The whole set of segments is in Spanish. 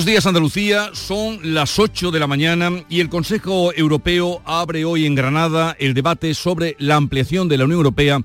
Buenos días Andalucía, son las 8 de la mañana y el Consejo Europeo abre hoy en Granada el debate sobre la ampliación de la Unión Europea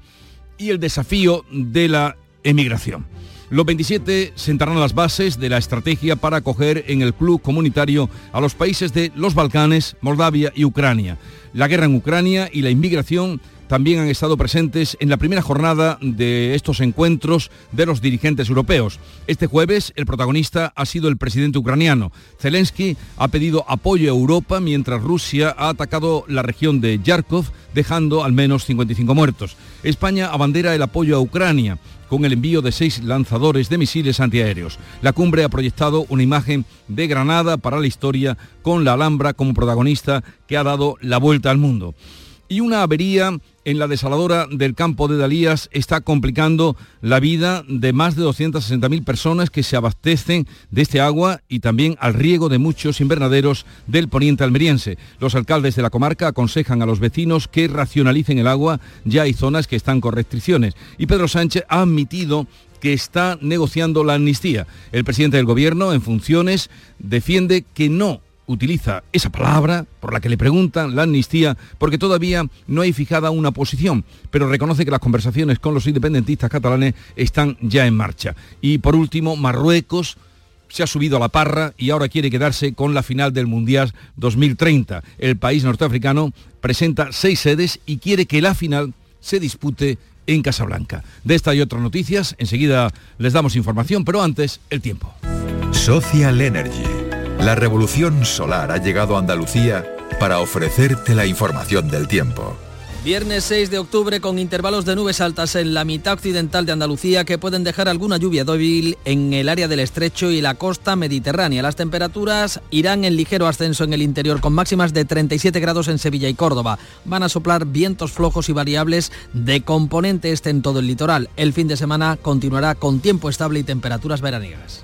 y el desafío de la emigración. Los 27 sentarán las bases de la estrategia para acoger en el club comunitario a los países de los Balcanes, Moldavia y Ucrania. La guerra en Ucrania y la inmigración también han estado presentes en la primera jornada de estos encuentros de los dirigentes europeos. Este jueves el protagonista ha sido el presidente ucraniano. Zelensky ha pedido apoyo a Europa mientras Rusia ha atacado la región de Yarkov, dejando al menos 55 muertos. España abandera el apoyo a Ucrania con el envío de seis lanzadores de misiles antiaéreos. La cumbre ha proyectado una imagen de Granada para la historia con la Alhambra como protagonista que ha dado la vuelta al mundo y una avería en la desaladora del campo de Dalías está complicando la vida de más de 260.000 personas que se abastecen de este agua y también al riego de muchos invernaderos del poniente almeriense. Los alcaldes de la comarca aconsejan a los vecinos que racionalicen el agua, ya hay zonas que están con restricciones. Y Pedro Sánchez ha admitido que está negociando la amnistía. El presidente del gobierno en funciones defiende que no utiliza esa palabra por la que le preguntan la amnistía porque todavía no hay fijada una posición, pero reconoce que las conversaciones con los independentistas catalanes están ya en marcha. Y por último, Marruecos se ha subido a la parra y ahora quiere quedarse con la final del Mundial 2030. El país norteafricano presenta seis sedes y quiere que la final se dispute en Casablanca. De esta y otras noticias, enseguida les damos información, pero antes, el tiempo. Social Energy la revolución solar ha llegado a Andalucía para ofrecerte la información del tiempo. Viernes 6 de octubre con intervalos de nubes altas en la mitad occidental de Andalucía que pueden dejar alguna lluvia débil en el área del estrecho y la costa mediterránea. Las temperaturas irán en ligero ascenso en el interior con máximas de 37 grados en Sevilla y Córdoba. Van a soplar vientos flojos y variables de componente este en todo el litoral. El fin de semana continuará con tiempo estable y temperaturas veraniegas.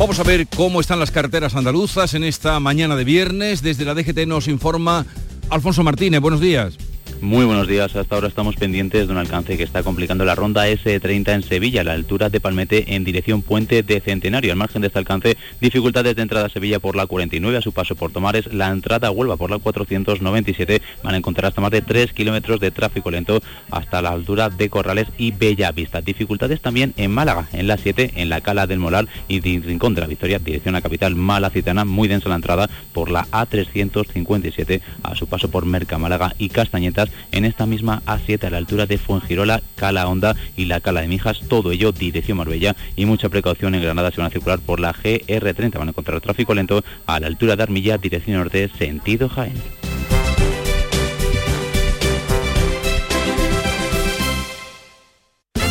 Vamos a ver cómo están las carreteras andaluzas en esta mañana de viernes. Desde la DGT nos informa Alfonso Martínez. Buenos días. Muy buenos días. Hasta ahora estamos pendientes de un alcance que está complicando la ronda S30 en Sevilla, a la altura de Palmete en dirección Puente de Centenario. Al margen de este alcance, dificultades de entrada a Sevilla por la 49 a su paso por Tomares, la entrada a Huelva por la 497 van a encontrar hasta más de 3 kilómetros de tráfico lento hasta la altura de Corrales y Bellavista. Dificultades también en Málaga, en la 7, en la Cala del Molar y de Rincón de la Victoria, dirección a capital malacitana, muy densa la entrada por la A357 a su paso por Merca, Málaga y Castañetas en esta misma A7 a la altura de Fuengirola, Cala Honda y la Cala de Mijas, todo ello dirección Marbella y mucha precaución en Granada se van a circular por la GR30, van a encontrar tráfico lento a la altura de Armilla, dirección norte, sentido Jaén.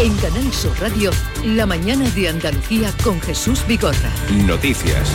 En Canal Sur Radio, la mañana de Andalucía con Jesús Bigorra. Noticias.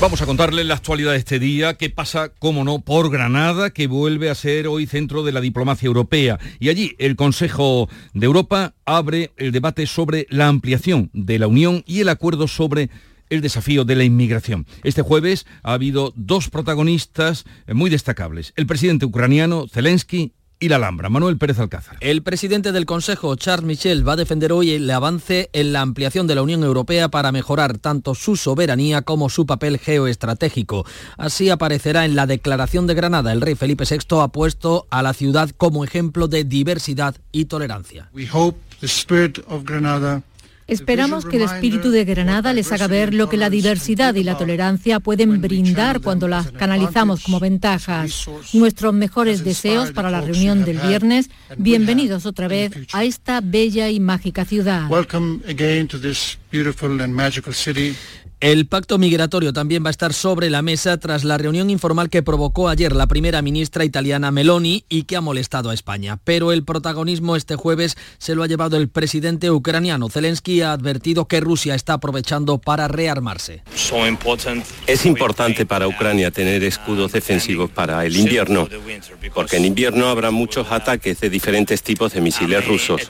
Vamos a contarles la actualidad de este día, que pasa, como no, por Granada, que vuelve a ser hoy centro de la diplomacia europea. Y allí el Consejo de Europa abre el debate sobre la ampliación de la Unión y el acuerdo sobre el desafío de la inmigración. Este jueves ha habido dos protagonistas muy destacables, el presidente ucraniano Zelensky y la Alhambra. Manuel Pérez Alcázar. El presidente del Consejo, Charles Michel, va a defender hoy el avance en la ampliación de la Unión Europea para mejorar tanto su soberanía como su papel geoestratégico. Así aparecerá en la Declaración de Granada. El rey Felipe VI ha puesto a la ciudad como ejemplo de diversidad y tolerancia. Esperamos que el espíritu de Granada les haga ver lo que la diversidad y la tolerancia pueden brindar cuando las canalizamos como ventajas. Nuestros mejores deseos para la reunión del viernes. Bienvenidos otra vez a esta bella y mágica ciudad. El pacto migratorio también va a estar sobre la mesa tras la reunión informal que provocó ayer la primera ministra italiana Meloni y que ha molestado a España. Pero el protagonismo este jueves se lo ha llevado el presidente ucraniano. Zelensky ha advertido que Rusia está aprovechando para rearmarse. Es importante para Ucrania tener escudos defensivos para el invierno, porque en invierno habrá muchos ataques de diferentes tipos de misiles rusos.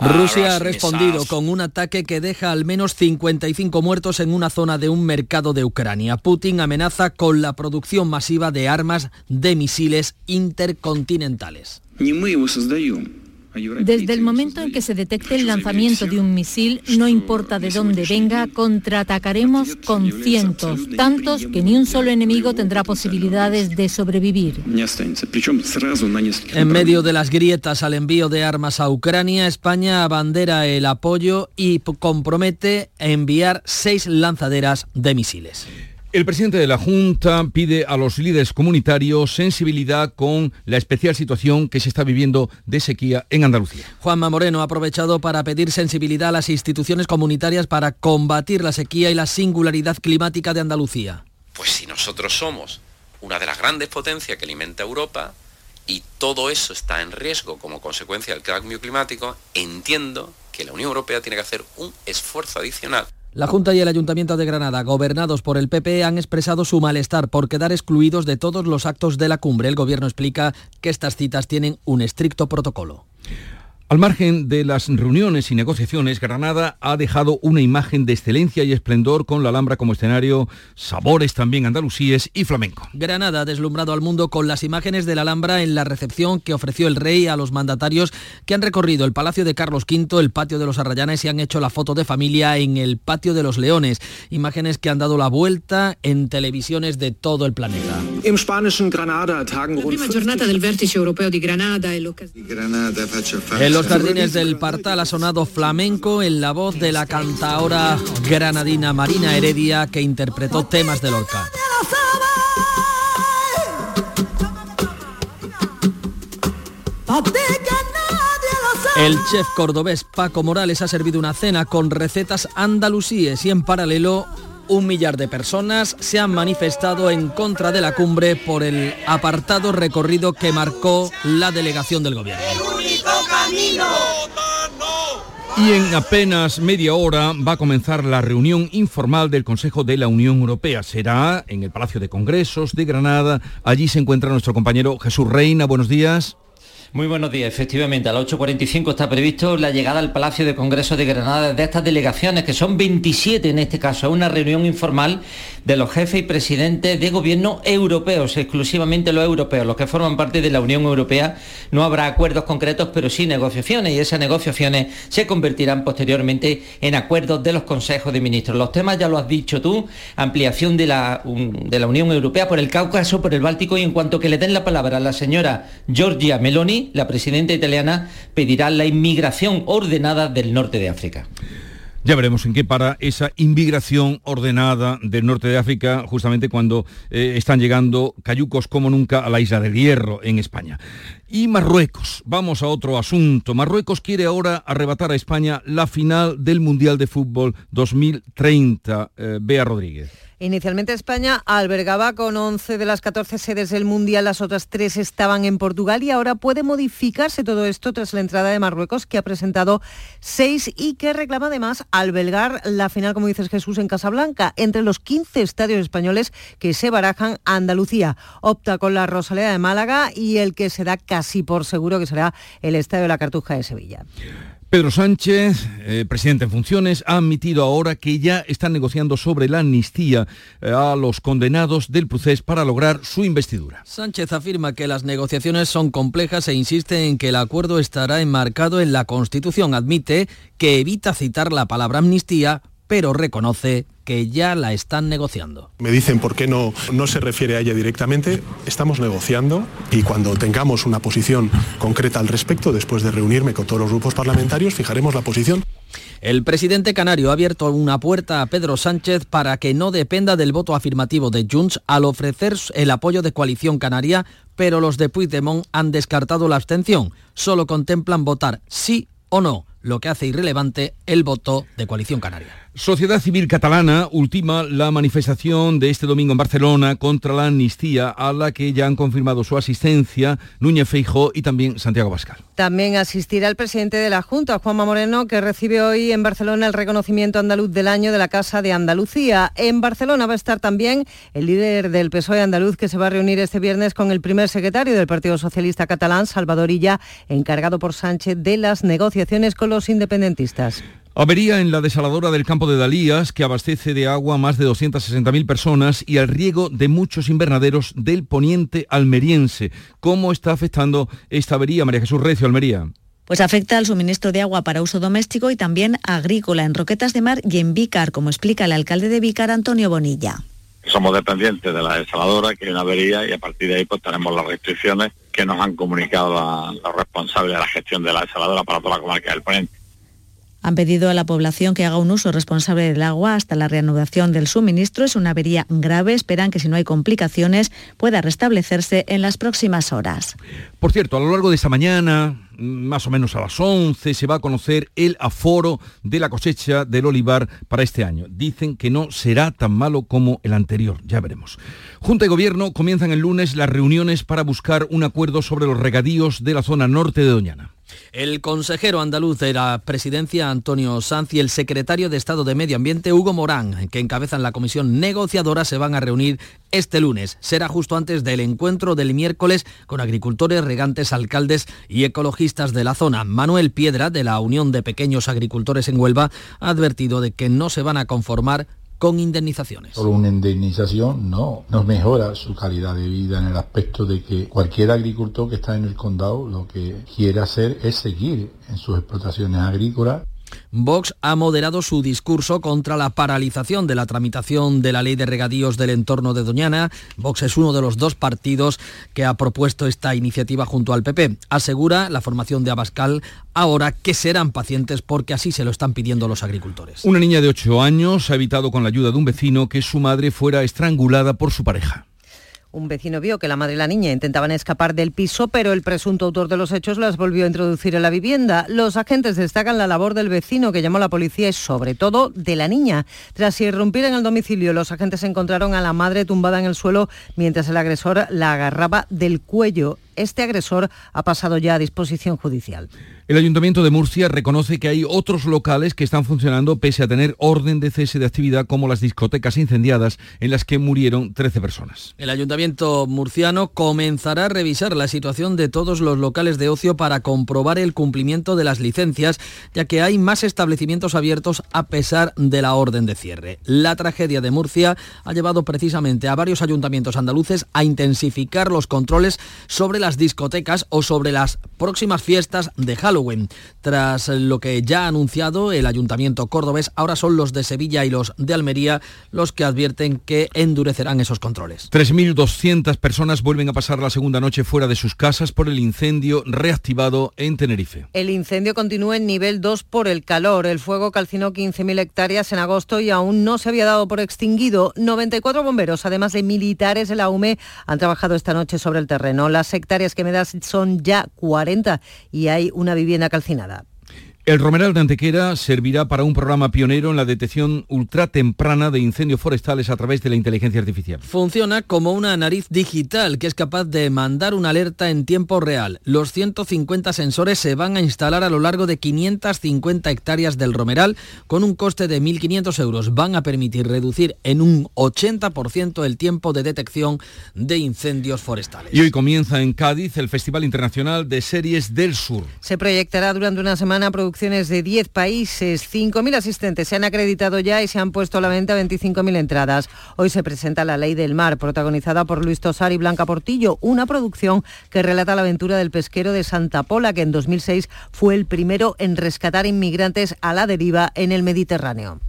Rusia ha respondido con un ataque que deja al menos 55 muertos en una zona de un mercado de Ucrania. Putin amenaza con la producción masiva de armas de misiles intercontinentales. Desde el momento en que se detecte el lanzamiento de un misil, no importa de dónde venga, contraatacaremos con cientos, tantos que ni un solo enemigo tendrá posibilidades de sobrevivir. En medio de las grietas al envío de armas a Ucrania, España abandera el apoyo y compromete enviar seis lanzaderas de misiles. El presidente de la Junta pide a los líderes comunitarios sensibilidad con la especial situación que se está viviendo de sequía en Andalucía. Juanma Moreno ha aprovechado para pedir sensibilidad a las instituciones comunitarias para combatir la sequía y la singularidad climática de Andalucía. Pues si nosotros somos una de las grandes potencias que alimenta Europa y todo eso está en riesgo como consecuencia del cambio climático, entiendo que la Unión Europea tiene que hacer un esfuerzo adicional la Junta y el Ayuntamiento de Granada, gobernados por el PP, han expresado su malestar por quedar excluidos de todos los actos de la cumbre. El Gobierno explica que estas citas tienen un estricto protocolo. Al margen de las reuniones y negociaciones, Granada ha dejado una imagen de excelencia y esplendor con la Alhambra como escenario, sabores también andalusíes y flamenco. Granada ha deslumbrado al mundo con las imágenes de la Alhambra en la recepción que ofreció el rey a los mandatarios que han recorrido el Palacio de Carlos V, el Patio de los Arrayanes y han hecho la foto de familia en el Patio de los Leones. Imágenes que han dado la vuelta en televisiones de todo el planeta. La prima jornada del vértice europeo de Granada. Los jardines del Partal ha sonado flamenco en la voz de la cantaora granadina Marina Heredia que interpretó temas de Lorca. El chef cordobés Paco Morales ha servido una cena con recetas andalusíes y en paralelo un millar de personas se han manifestado en contra de la cumbre por el apartado recorrido que marcó la delegación del gobierno. Y en apenas media hora va a comenzar la reunión informal del Consejo de la Unión Europea. Será en el Palacio de Congresos de Granada. Allí se encuentra nuestro compañero Jesús Reina. Buenos días. Muy buenos días. Efectivamente, a las 8.45 está previsto la llegada al Palacio de Congreso de Granada de estas delegaciones, que son 27 en este caso. Es una reunión informal de los jefes y presidentes de gobierno europeos, exclusivamente los europeos, los que forman parte de la Unión Europea. No habrá acuerdos concretos, pero sí negociaciones, y esas negociaciones se convertirán posteriormente en acuerdos de los consejos de ministros. Los temas ya lo has dicho tú, ampliación de la, de la Unión Europea por el Cáucaso, por el Báltico, y en cuanto que le den la palabra a la señora Giorgia Meloni, la presidenta italiana pedirá la inmigración ordenada del norte de África. Ya veremos en qué para esa inmigración ordenada del norte de África, justamente cuando eh, están llegando cayucos como nunca a la isla del Hierro en España. Y Marruecos, vamos a otro asunto. Marruecos quiere ahora arrebatar a España la final del Mundial de Fútbol 2030. Eh, Bea Rodríguez. Inicialmente España albergaba con 11 de las 14 sedes del Mundial, las otras tres estaban en Portugal y ahora puede modificarse todo esto tras la entrada de Marruecos, que ha presentado seis y que reclama además albergar la final, como dices Jesús, en Casablanca. Entre los 15 estadios españoles que se barajan, Andalucía opta con la Rosaleda de Málaga y el que se da casi por seguro que será el Estadio de la Cartuja de Sevilla. Pedro Sánchez, eh, presidente en funciones, ha admitido ahora que ya están negociando sobre la amnistía eh, a los condenados del procés para lograr su investidura. Sánchez afirma que las negociaciones son complejas e insiste en que el acuerdo estará enmarcado en la Constitución. Admite que evita citar la palabra amnistía, pero reconoce que ya la están negociando. Me dicen por qué no, no se refiere a ella directamente. Estamos negociando y cuando tengamos una posición concreta al respecto, después de reunirme con todos los grupos parlamentarios, fijaremos la posición. El presidente canario ha abierto una puerta a Pedro Sánchez para que no dependa del voto afirmativo de Junts al ofrecer el apoyo de coalición canaria, pero los de Puigdemont han descartado la abstención. Solo contemplan votar sí o no, lo que hace irrelevante el voto de coalición canaria. Sociedad Civil Catalana ultima la manifestación de este domingo en Barcelona contra la amnistía a la que ya han confirmado su asistencia Núñez Feijó y también Santiago Pascal. También asistirá el presidente de la Junta, Juanma Moreno, que recibe hoy en Barcelona el reconocimiento andaluz del año de la Casa de Andalucía. En Barcelona va a estar también el líder del PSOE andaluz que se va a reunir este viernes con el primer secretario del Partido Socialista catalán, Salvador Illa, encargado por Sánchez de las negociaciones con los independentistas. Avería en la desaladora del campo de Dalías, que abastece de agua a más de 260.000 personas y al riego de muchos invernaderos del poniente almeriense. ¿Cómo está afectando esta avería, María Jesús Recio, Almería? Pues afecta al suministro de agua para uso doméstico y también agrícola en Roquetas de Mar y en Vícar, como explica el alcalde de Vícar, Antonio Bonilla. Somos dependientes de la desaladora, que hay una avería, y a partir de ahí pues tenemos las restricciones que nos han comunicado los responsables de la gestión de la desaladora para toda la comarca del Poniente. Han pedido a la población que haga un uso responsable del agua hasta la reanudación del suministro. Es una avería grave. Esperan que si no hay complicaciones pueda restablecerse en las próximas horas. Por cierto, a lo largo de esta mañana, más o menos a las 11, se va a conocer el aforo de la cosecha del olivar para este año. Dicen que no será tan malo como el anterior. Ya veremos. Junta y Gobierno comienzan el lunes las reuniones para buscar un acuerdo sobre los regadíos de la zona norte de Doñana. El consejero andaluz de la presidencia, Antonio Sanz, y el secretario de Estado de Medio Ambiente, Hugo Morán, que encabezan la comisión negociadora, se van a reunir este lunes. Será justo antes del encuentro del miércoles con agricultores, regantes, alcaldes y ecologistas de la zona. Manuel Piedra, de la Unión de Pequeños Agricultores en Huelva, ha advertido de que no se van a conformar con indemnizaciones. Solo una indemnización no, nos mejora su calidad de vida en el aspecto de que cualquier agricultor que está en el condado lo que quiere hacer es seguir en sus explotaciones agrícolas Vox ha moderado su discurso contra la paralización de la tramitación de la ley de regadíos del entorno de Doñana. Vox es uno de los dos partidos que ha propuesto esta iniciativa junto al PP. Asegura la formación de Abascal ahora que serán pacientes porque así se lo están pidiendo los agricultores. Una niña de 8 años ha evitado con la ayuda de un vecino que su madre fuera estrangulada por su pareja. Un vecino vio que la madre y la niña intentaban escapar del piso, pero el presunto autor de los hechos las volvió a introducir en la vivienda. Los agentes destacan la labor del vecino que llamó a la policía y sobre todo de la niña. Tras irrumpir en el domicilio, los agentes encontraron a la madre tumbada en el suelo mientras el agresor la agarraba del cuello este agresor ha pasado ya a disposición judicial. El Ayuntamiento de Murcia reconoce que hay otros locales que están funcionando pese a tener orden de cese de actividad como las discotecas incendiadas en las que murieron 13 personas. El Ayuntamiento murciano comenzará a revisar la situación de todos los locales de ocio para comprobar el cumplimiento de las licencias, ya que hay más establecimientos abiertos a pesar de la orden de cierre. La tragedia de Murcia ha llevado precisamente a varios ayuntamientos andaluces a intensificar los controles sobre las discotecas o sobre las próximas fiestas de Halloween. Tras lo que ya ha anunciado el Ayuntamiento cordobés, ahora son los de Sevilla y los de Almería los que advierten que endurecerán esos controles. 3.200 personas vuelven a pasar la segunda noche fuera de sus casas por el incendio reactivado en Tenerife. El incendio continúa en nivel 2 por el calor. El fuego calcinó 15.000 hectáreas en agosto y aún no se había dado por extinguido. 94 bomberos, además de militares de la UME, han trabajado esta noche sobre el terreno. Las hectáreas que me das son ya 40 y hay una vivienda calcinada. El Romeral de Antequera servirá para un programa pionero en la detección ultratemprana de incendios forestales a través de la inteligencia artificial. Funciona como una nariz digital que es capaz de mandar una alerta en tiempo real. Los 150 sensores se van a instalar a lo largo de 550 hectáreas del Romeral con un coste de 1.500 euros. Van a permitir reducir en un 80% el tiempo de detección de incendios forestales. Y hoy comienza en Cádiz el Festival Internacional de Series del Sur. Se proyectará durante una semana producciones de 10 países. 5.000 asistentes se han acreditado ya y se han puesto a la venta 25.000 entradas. Hoy se presenta La Ley del Mar, protagonizada por Luis Tosar y Blanca Portillo, una producción que relata la aventura del pesquero de Santa Pola, que en 2006 fue el primero en rescatar inmigrantes a la deriva en el Mediterráneo.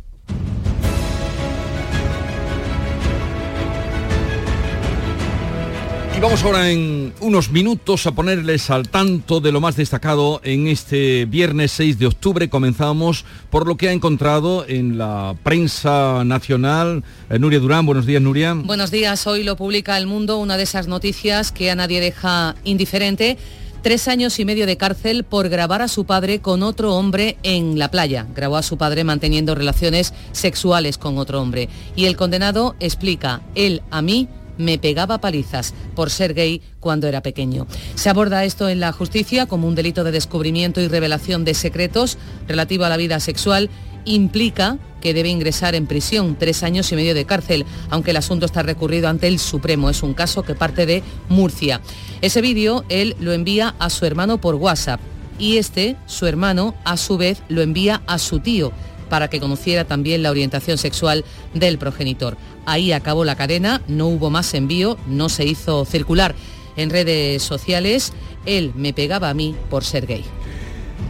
Vamos ahora en unos minutos a ponerles al tanto de lo más destacado en este viernes 6 de octubre. Comenzamos por lo que ha encontrado en la prensa nacional. Eh, Nuria Durán, buenos días Nuria. Buenos días, hoy lo publica El Mundo, una de esas noticias que a nadie deja indiferente. Tres años y medio de cárcel por grabar a su padre con otro hombre en la playa. Grabó a su padre manteniendo relaciones sexuales con otro hombre. Y el condenado explica, él a mí me pegaba palizas por ser gay cuando era pequeño. Se aborda esto en la justicia como un delito de descubrimiento y revelación de secretos relativo a la vida sexual. Implica que debe ingresar en prisión tres años y medio de cárcel, aunque el asunto está recurrido ante el Supremo. Es un caso que parte de Murcia. Ese vídeo él lo envía a su hermano por WhatsApp y este, su hermano, a su vez lo envía a su tío para que conociera también la orientación sexual del progenitor. Ahí acabó la cadena, no hubo más envío, no se hizo circular en redes sociales. Él me pegaba a mí por ser gay.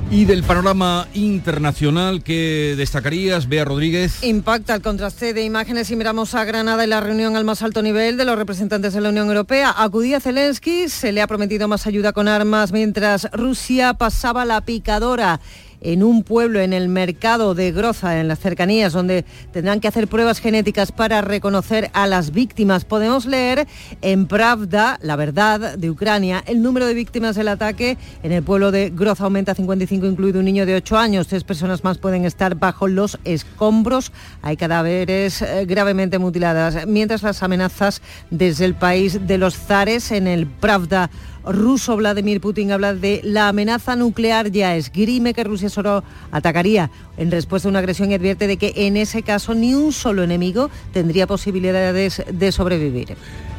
Y del panorama internacional que destacarías, Bea Rodríguez. Impacta el contraste de imágenes y miramos a Granada en la reunión al más alto nivel de los representantes de la Unión Europea. Acudía Zelensky, se le ha prometido más ayuda con armas mientras Rusia pasaba la picadora en un pueblo en el mercado de Groza, en las cercanías, donde tendrán que hacer pruebas genéticas para reconocer a las víctimas. Podemos leer en Pravda, la verdad de Ucrania, el número de víctimas del ataque en el pueblo de Groza aumenta a 55, incluido un niño de 8 años. Tres personas más pueden estar bajo los escombros. Hay cadáveres eh, gravemente mutiladas, mientras las amenazas desde el país de los zares en el Pravda ruso Vladimir Putin habla de la amenaza nuclear ya esgrime que Rusia solo atacaría en respuesta a una agresión y advierte de que en ese caso ni un solo enemigo tendría posibilidades de sobrevivir.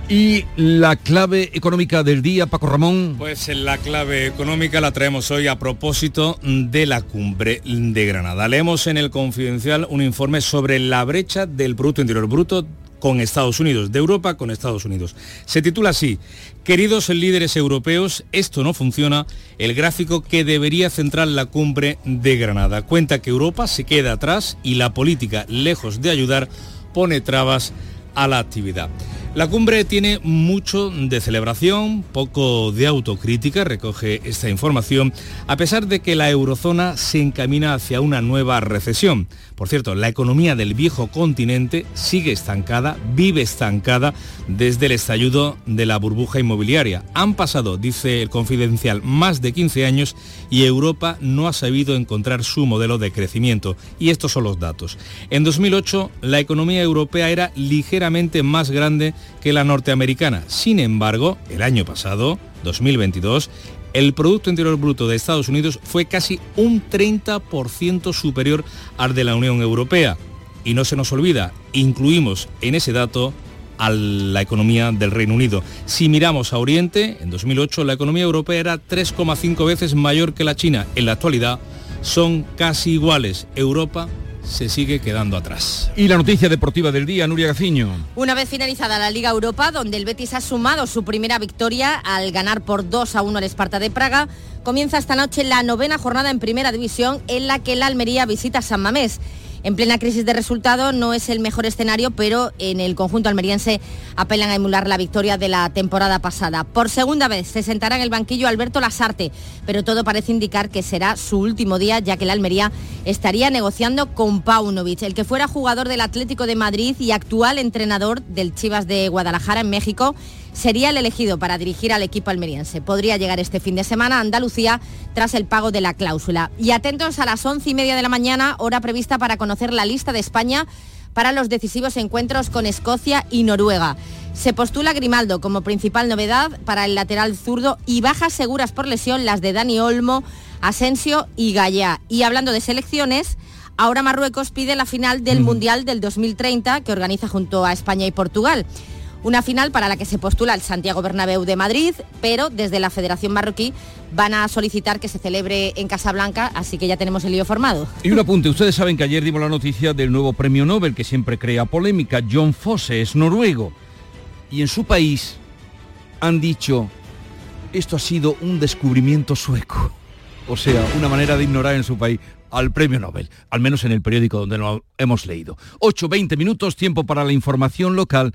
Y la clave económica del día, Paco Ramón. Pues la clave económica la traemos hoy a propósito de la cumbre de Granada. Leemos en el Confidencial un informe sobre la brecha del Producto Interior Bruto con Estados Unidos, de Europa con Estados Unidos. Se titula así, Queridos líderes europeos, esto no funciona, el gráfico que debería centrar la cumbre de Granada. Cuenta que Europa se queda atrás y la política, lejos de ayudar, pone trabas a la actividad. La cumbre tiene mucho de celebración, poco de autocrítica, recoge esta información, a pesar de que la eurozona se encamina hacia una nueva recesión. Por cierto, la economía del viejo continente sigue estancada, vive estancada desde el estallido de la burbuja inmobiliaria. Han pasado, dice el confidencial, más de 15 años y Europa no ha sabido encontrar su modelo de crecimiento. Y estos son los datos. En 2008, la economía europea era ligeramente más grande que la norteamericana. Sin embargo, el año pasado, 2022, el Producto Interior Bruto de Estados Unidos fue casi un 30% superior al de la Unión Europea. Y no se nos olvida, incluimos en ese dato a la economía del Reino Unido. Si miramos a Oriente, en 2008 la economía europea era 3,5 veces mayor que la China. En la actualidad son casi iguales. Europa se sigue quedando atrás. Y la noticia deportiva del día, Nuria Gaciño. Una vez finalizada la Liga Europa, donde el Betis ha sumado su primera victoria al ganar por 2 a 1 al Esparta de Praga, comienza esta noche la novena jornada en Primera División en la que la Almería visita San Mamés. En plena crisis de resultado no es el mejor escenario, pero en el conjunto almeriense apelan a emular la victoria de la temporada pasada. Por segunda vez se sentará en el banquillo Alberto Lasarte, pero todo parece indicar que será su último día, ya que la Almería estaría negociando con Paunovic, el que fuera jugador del Atlético de Madrid y actual entrenador del Chivas de Guadalajara en México sería el elegido para dirigir al equipo almeriense. Podría llegar este fin de semana a Andalucía tras el pago de la cláusula. Y atentos a las once y media de la mañana, hora prevista para conocer la lista de España para los decisivos encuentros con Escocia y Noruega. Se postula Grimaldo como principal novedad para el lateral zurdo y bajas seguras por lesión las de Dani Olmo, Asensio y Gallá. Y hablando de selecciones, ahora Marruecos pide la final del Mundial del 2030 que organiza junto a España y Portugal. Una final para la que se postula el Santiago Bernabéu de Madrid, pero desde la Federación Marroquí van a solicitar que se celebre en Casablanca, así que ya tenemos el lío formado. Y un apunte, ustedes saben que ayer dimos la noticia del nuevo premio Nobel que siempre crea polémica. John Fosse es noruego y en su país han dicho, esto ha sido un descubrimiento sueco. O sea, una manera de ignorar en su país al premio Nobel, al menos en el periódico donde lo hemos leído. 8, 20 minutos, tiempo para la información local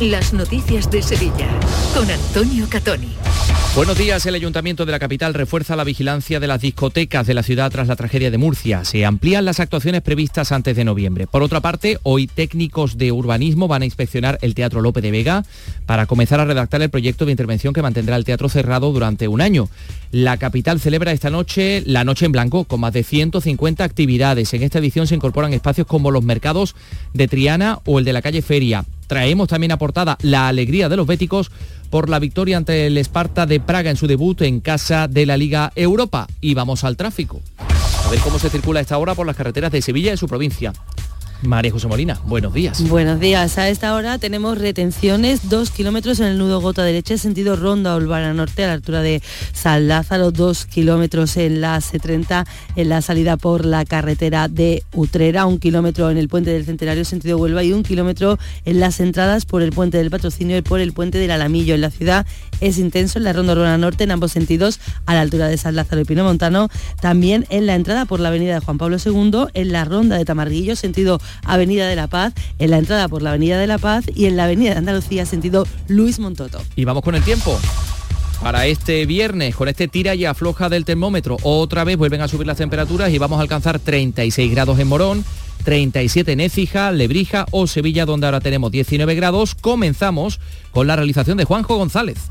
las noticias de Sevilla con Antonio Catoni. Buenos días. El Ayuntamiento de la capital refuerza la vigilancia de las discotecas de la ciudad tras la tragedia de Murcia. Se amplían las actuaciones previstas antes de noviembre. Por otra parte, hoy técnicos de urbanismo van a inspeccionar el Teatro Lope de Vega para comenzar a redactar el proyecto de intervención que mantendrá el teatro cerrado durante un año. La capital celebra esta noche la Noche en Blanco con más de 150 actividades. En esta edición se incorporan espacios como los mercados de Triana o el de la calle Feria. Traemos también a portada la alegría de los béticos por la victoria ante el Esparta de Praga en su debut en casa de la Liga Europa. Y vamos al tráfico. A ver cómo se circula esta hora por las carreteras de Sevilla y su provincia. María José Molina, buenos días. Buenos días. A esta hora tenemos retenciones, dos kilómetros en el nudo Gota derecha, sentido Ronda Olvara Norte, a la altura de San Lázaro, dos kilómetros en la C30, en la salida por la carretera de Utrera, un kilómetro en el puente del Centenario, sentido Huelva, y un kilómetro en las entradas por el puente del Patrocinio y por el puente del Alamillo. En la ciudad es intenso en la Ronda Urbana Norte, en ambos sentidos, a la altura de San Lázaro y Pino Montano, también en la entrada por la avenida de Juan Pablo II, en la Ronda de Tamarguillo, sentido Avenida de la Paz, en la entrada por la Avenida de la Paz y en la Avenida de Andalucía, sentido Luis Montoto. Y vamos con el tiempo. Para este viernes, con este tira y afloja del termómetro, otra vez vuelven a subir las temperaturas y vamos a alcanzar 36 grados en Morón, 37 en Écija, Lebrija o Sevilla, donde ahora tenemos 19 grados. Comenzamos con la realización de Juanjo González.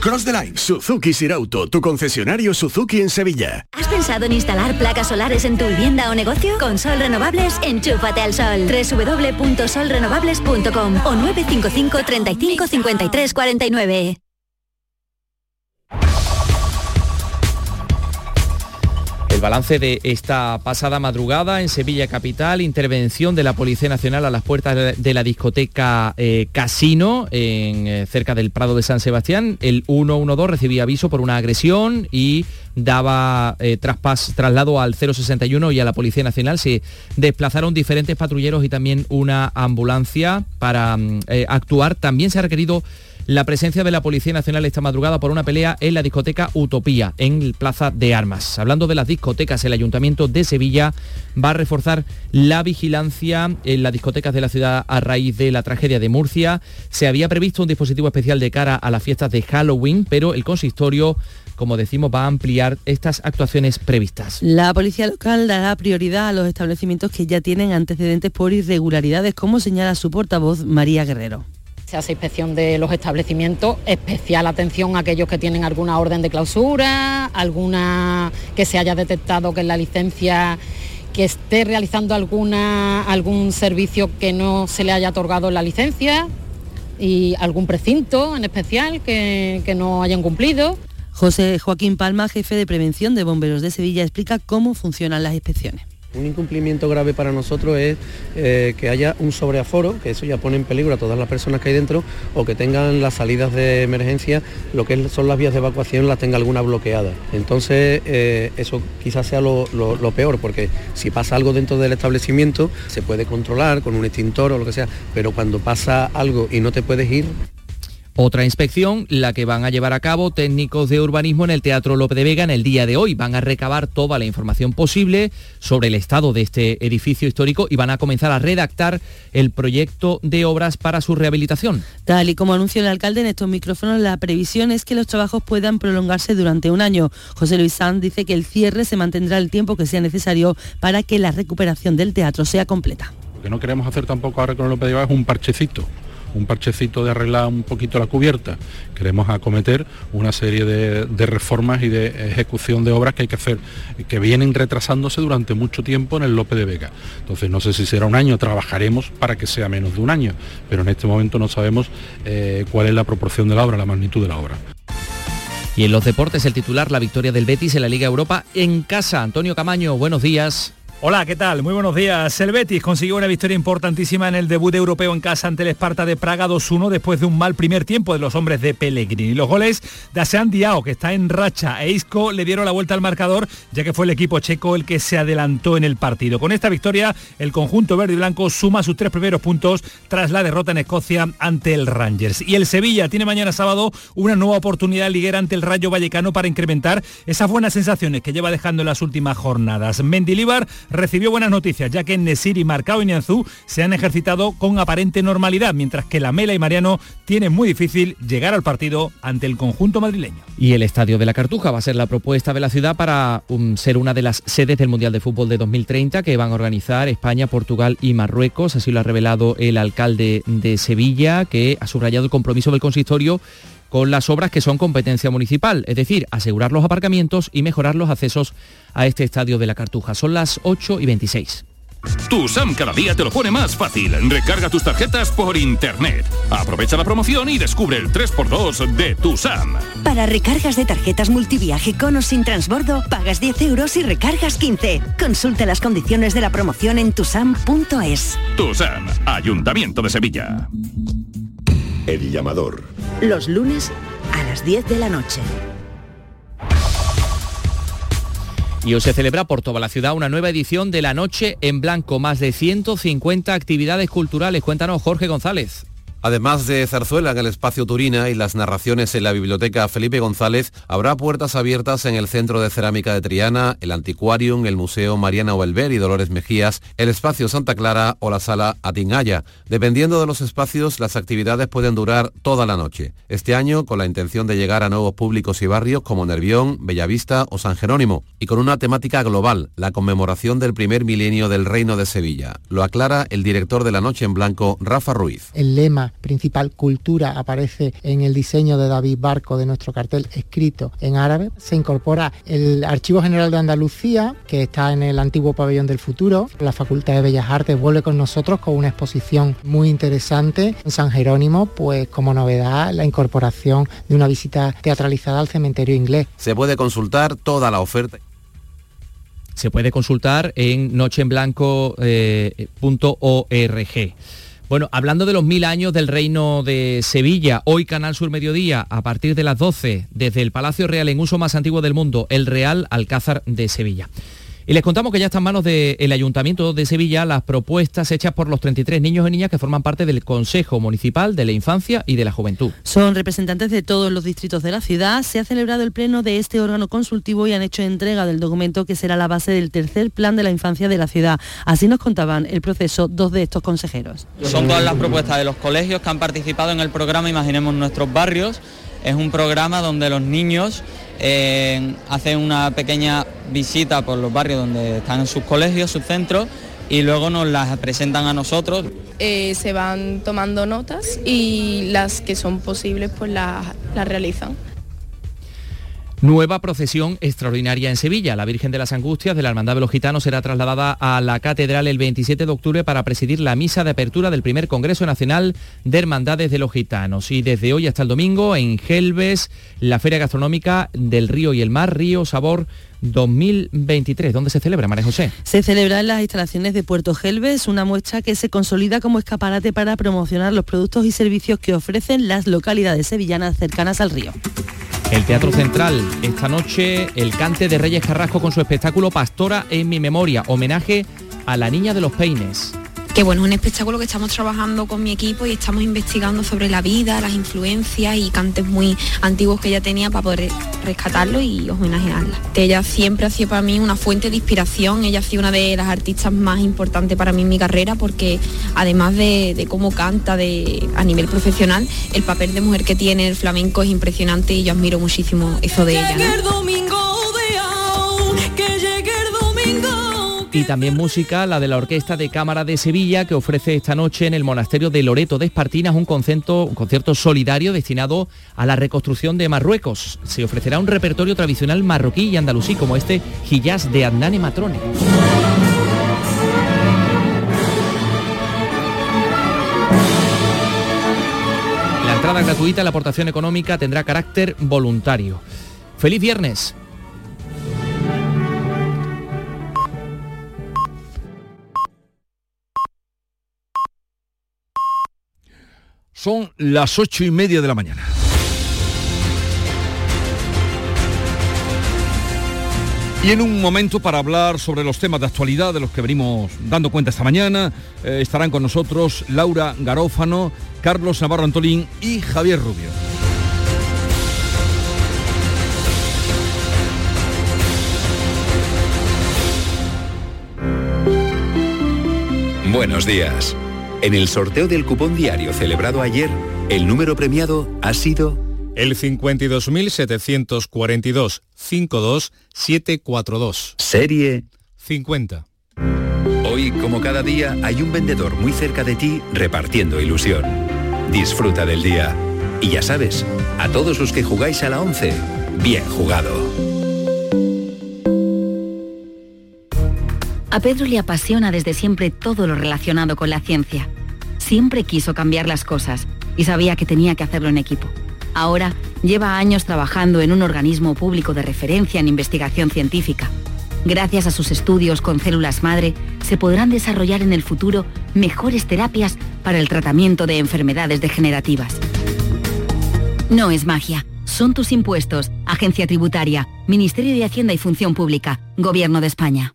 Cross the line. Suzuki Sirauto, tu concesionario Suzuki en Sevilla. ¿Has pensado en instalar placas solares en tu vivienda o negocio? Con Sol Renovables, enchúfate al sol. www.solrenovables.com o 955 35 53 49. El balance de esta pasada madrugada en Sevilla Capital, intervención de la Policía Nacional a las puertas de- la discoteca eh, Casino, en, eh, cerca del Prado de San Sebastián. El 112 recibía aviso por una agresión y daba eh, traspas- traslado al 061 y a la Policía Nacional. Se desplazaron diferentes patrulleros y también una ambulancia para mm, actuar. También se ha requerido la presencia de la Policía Nacional esta madrugada por una pelea en la discoteca Utopía, en Plaza de Armas. Hablando de las discotecas, el Ayuntamiento de Sevilla va a reforzar la vigilancia en las discotecas de la ciudad a raíz de la tragedia de Murcia. Se había previsto un dispositivo especial de cara a las fiestas de Halloween, pero el consistorio, como decimos, va a ampliar estas actuaciones previstas. La policía local dará prioridad a los establecimientos que ya tienen antecedentes por irregularidades, como señala su portavoz María Guerrero. Se hace inspección de los establecimientos, especial atención a aquellos que tienen alguna orden de clausura, alguna que se haya detectado que en la licencia que esté realizando alguna, algún servicio que no se le haya otorgado la licencia y algún precinto en especial que, que no hayan cumplido. José Joaquín Palma, jefe de prevención de bomberos de Sevilla, explica cómo funcionan las inspecciones. Un incumplimiento grave para nosotros es eh, que haya un sobreaforo, que eso ya pone en peligro a todas las personas que hay dentro, o que tengan las salidas de emergencia, lo que son las vías de evacuación, las tenga alguna bloqueada. Entonces, eh, eso quizás sea lo, lo- lo peor, porque si pasa algo dentro del establecimiento, se puede controlar con un extintor o lo que sea, pero cuando pasa algo y no te puedes ir, Otra inspección, la que van a llevar a cabo técnicos de urbanismo en el Teatro Lope de Vega en el día de hoy. Van a recabar toda la información posible sobre el estado de este edificio histórico y van a comenzar a redactar el proyecto de obras para su rehabilitación. Tal y como anunció el alcalde en estos micrófonos, la previsión es que los trabajos puedan prolongarse durante un año. José Luis Sanz dice que el cierre se mantendrá el tiempo que sea necesario para que la recuperación del teatro sea completa. Lo que no queremos hacer tampoco ahora con López de Vega es un parchecito, un parchecito de arreglar un poquito la cubierta. Queremos acometer una serie de, reformas y de ejecución de obras que hay que hacer, que vienen retrasándose durante mucho tiempo en el López de Vega. Entonces no sé si será un año, trabajaremos para que sea menos de un año, pero en este momento no sabemos eh, cuál es la proporción de la obra, la magnitud de la obra. Y en los deportes, el titular, la victoria del Betis en la Liga Europa en casa. Antonio Camaño, buenos días. Hola, ¿qué tal? Muy buenos días. El Betis consiguió una victoria importantísima en el debut europeo en casa ante el Esparta de Praga 2-1 después de un mal primer tiempo de los hombres de Pellegrini. Los goles de Asean Diao, que está en racha, e Isco le dieron la vuelta al marcador, ya que fue el equipo checo el que se adelantó en el partido. Con esta victoria, el conjunto verde y blanco suma sus tres primeros puntos tras la derrota en Escocia ante el Rangers. Y el Sevilla tiene mañana sábado una nueva oportunidad liguera ante el Rayo Vallecano para incrementar esas buenas sensaciones que lleva dejando en las últimas jornadas. Mendilibar recibió buenas noticias, ya que Nesiri, Marcao y Nianzú se han ejercitado con aparente normalidad, mientras que la Mela y Mariano tienen muy difícil llegar al partido ante el conjunto madrileño. Y el Estadio de la Cartuja va a ser la propuesta de la ciudad para um, ser una de las sedes del Mundial de Fútbol de 2030 que van a organizar España, Portugal y Marruecos. Así lo ha revelado el alcalde de Sevilla, que ha subrayado el compromiso del consistorio con las obras que son competencia municipal, es decir, asegurar los aparcamientos y mejorar los accesos a este estadio de la Cartuja. Son las 8 y 26. Tu SAM cada día te lo pone más fácil. Recarga tus tarjetas por internet. Aprovecha la promoción y descubre el 3x2 de tu SAM. Para recargas de tarjetas multiviaje con o sin transbordo, pagas 10 euros y recargas 15. Consulta las condiciones de la promoción en tusam.es. Tu SAM, Ayuntamiento de Sevilla. El llamador. Los lunes a las 10 de la noche. Y hoy se celebra por toda la ciudad una nueva edición de La Noche en Blanco, más de 150 actividades culturales. Cuéntanos, Jorge González. Además de Zarzuela en el espacio Turina y las narraciones en la biblioteca Felipe González, habrá puertas abiertas en el Centro de Cerámica de Triana, el Antiquarium, el Museo Mariana Oelber y Dolores Mejías, el espacio Santa Clara o la sala Atingaya. Dependiendo de los espacios, las actividades pueden durar toda la noche. Este año, con la intención de llegar a nuevos públicos y barrios como Nervión, Bellavista o San Jerónimo, y con una temática global, la conmemoración del primer milenio del Reino de Sevilla. Lo aclara el director de La Noche en Blanco, Rafa Ruiz. El lema principal cultura aparece en el diseño de David Barco de nuestro cartel escrito en árabe. Se incorpora el Archivo General de Andalucía, que está en el antiguo pabellón del futuro. La Facultad de Bellas Artes vuelve con nosotros con una exposición muy interesante. En San Jerónimo, pues como novedad, la incorporación de una visita teatralizada al cementerio inglés. Se puede consultar toda la oferta se puede consultar en nocheenblanco.org. Bueno, hablando de los mil años del Reino de Sevilla, hoy Canal Sur Mediodía, a partir de las 12, desde el Palacio Real en uso más antiguo del mundo, el Real Alcázar de Sevilla. Y les contamos que ya están en manos del Ayuntamiento de Sevilla las propuestas hechas por los 33 niños y niñas que forman parte del Consejo Municipal de la Infancia y de la Juventud. Son representantes de todos los distritos de la ciudad. Se ha celebrado el pleno de este órgano consultivo y han hecho entrega del documento que será la base del tercer plan de la infancia de la ciudad. Así nos contaban el proceso dos de estos consejeros. Son todas las propuestas de los colegios que han participado en el programa Imaginemos nuestros barrios. Es un programa donde los niños eh, hacen una pequeña visita por los barrios donde están sus colegios, sus centros, y luego nos las presentan a nosotros. Eh, se van tomando notas y las que son posibles pues las, las realizan. Nueva procesión extraordinaria en Sevilla. La Virgen de las Angustias de la Hermandad de los Gitanos será trasladada a la Catedral el 27 de octubre para presidir la misa de apertura del primer Congreso Nacional de Hermandades de los Gitanos. Y desde hoy hasta el domingo en Gelbes, la Feria Gastronómica del Río y el Mar, Río Sabor 2023. ¿Dónde se celebra, María José? Se celebra en las instalaciones de Puerto Gelbes, una muestra que se consolida como escaparate para promocionar los productos y servicios que ofrecen las localidades sevillanas cercanas al río. El Teatro Central, esta noche el cante de Reyes Carrasco con su espectáculo Pastora en mi memoria, homenaje a la Niña de los Peines que bueno, es un espectáculo que estamos trabajando con mi equipo y estamos investigando sobre la vida, las influencias y cantes muy antiguos que ella tenía para poder rescatarlo y homenajearla. Ella siempre ha sido para mí una fuente de inspiración, ella ha sido una de las artistas más importantes para mí en mi carrera porque además de, cómo canta de, a nivel profesional, el papel de mujer que tiene el flamenco es impresionante y yo admiro muchísimo eso de ella. Y también música, la de la Orquesta de Cámara de Sevilla, que ofrece esta noche en el Monasterio de Loreto de Espartinas un concierto, concierto solidario destinado a la reconstrucción de Marruecos. Se ofrecerá un repertorio tradicional marroquí y andalusí, como este Hijaz de Adnane Matrone. La entrada gratuita, la aportación económica tendrá carácter voluntario. ¡Feliz viernes! Son las ocho y media de la mañana. Y en un momento para hablar sobre los temas de actualidad de los que venimos dando cuenta esta mañana, eh, estarán con nosotros Laura Garófano, Carlos Navarro Antolín y Javier Rubio. Buenos días. En el sorteo del cupón diario celebrado ayer, el número premiado ha sido el 52.742 52742. Serie 50. Hoy, como cada día, hay un vendedor muy cerca de ti repartiendo ilusión. Disfruta del día. Y ya sabes, a todos los que jugáis a la 11, bien jugado. A Pedro le apasiona desde siempre todo lo relacionado con la ciencia. Siempre quiso cambiar las cosas y sabía que tenía que hacerlo en equipo. Ahora lleva años trabajando en un organismo público de referencia en investigación científica. Gracias a sus estudios con células madre, se podrán desarrollar en el futuro mejores terapias para el tratamiento de enfermedades degenerativas. No es magia, son tus impuestos, Agencia Tributaria, Ministerio de Hacienda y Función Pública, Gobierno de España.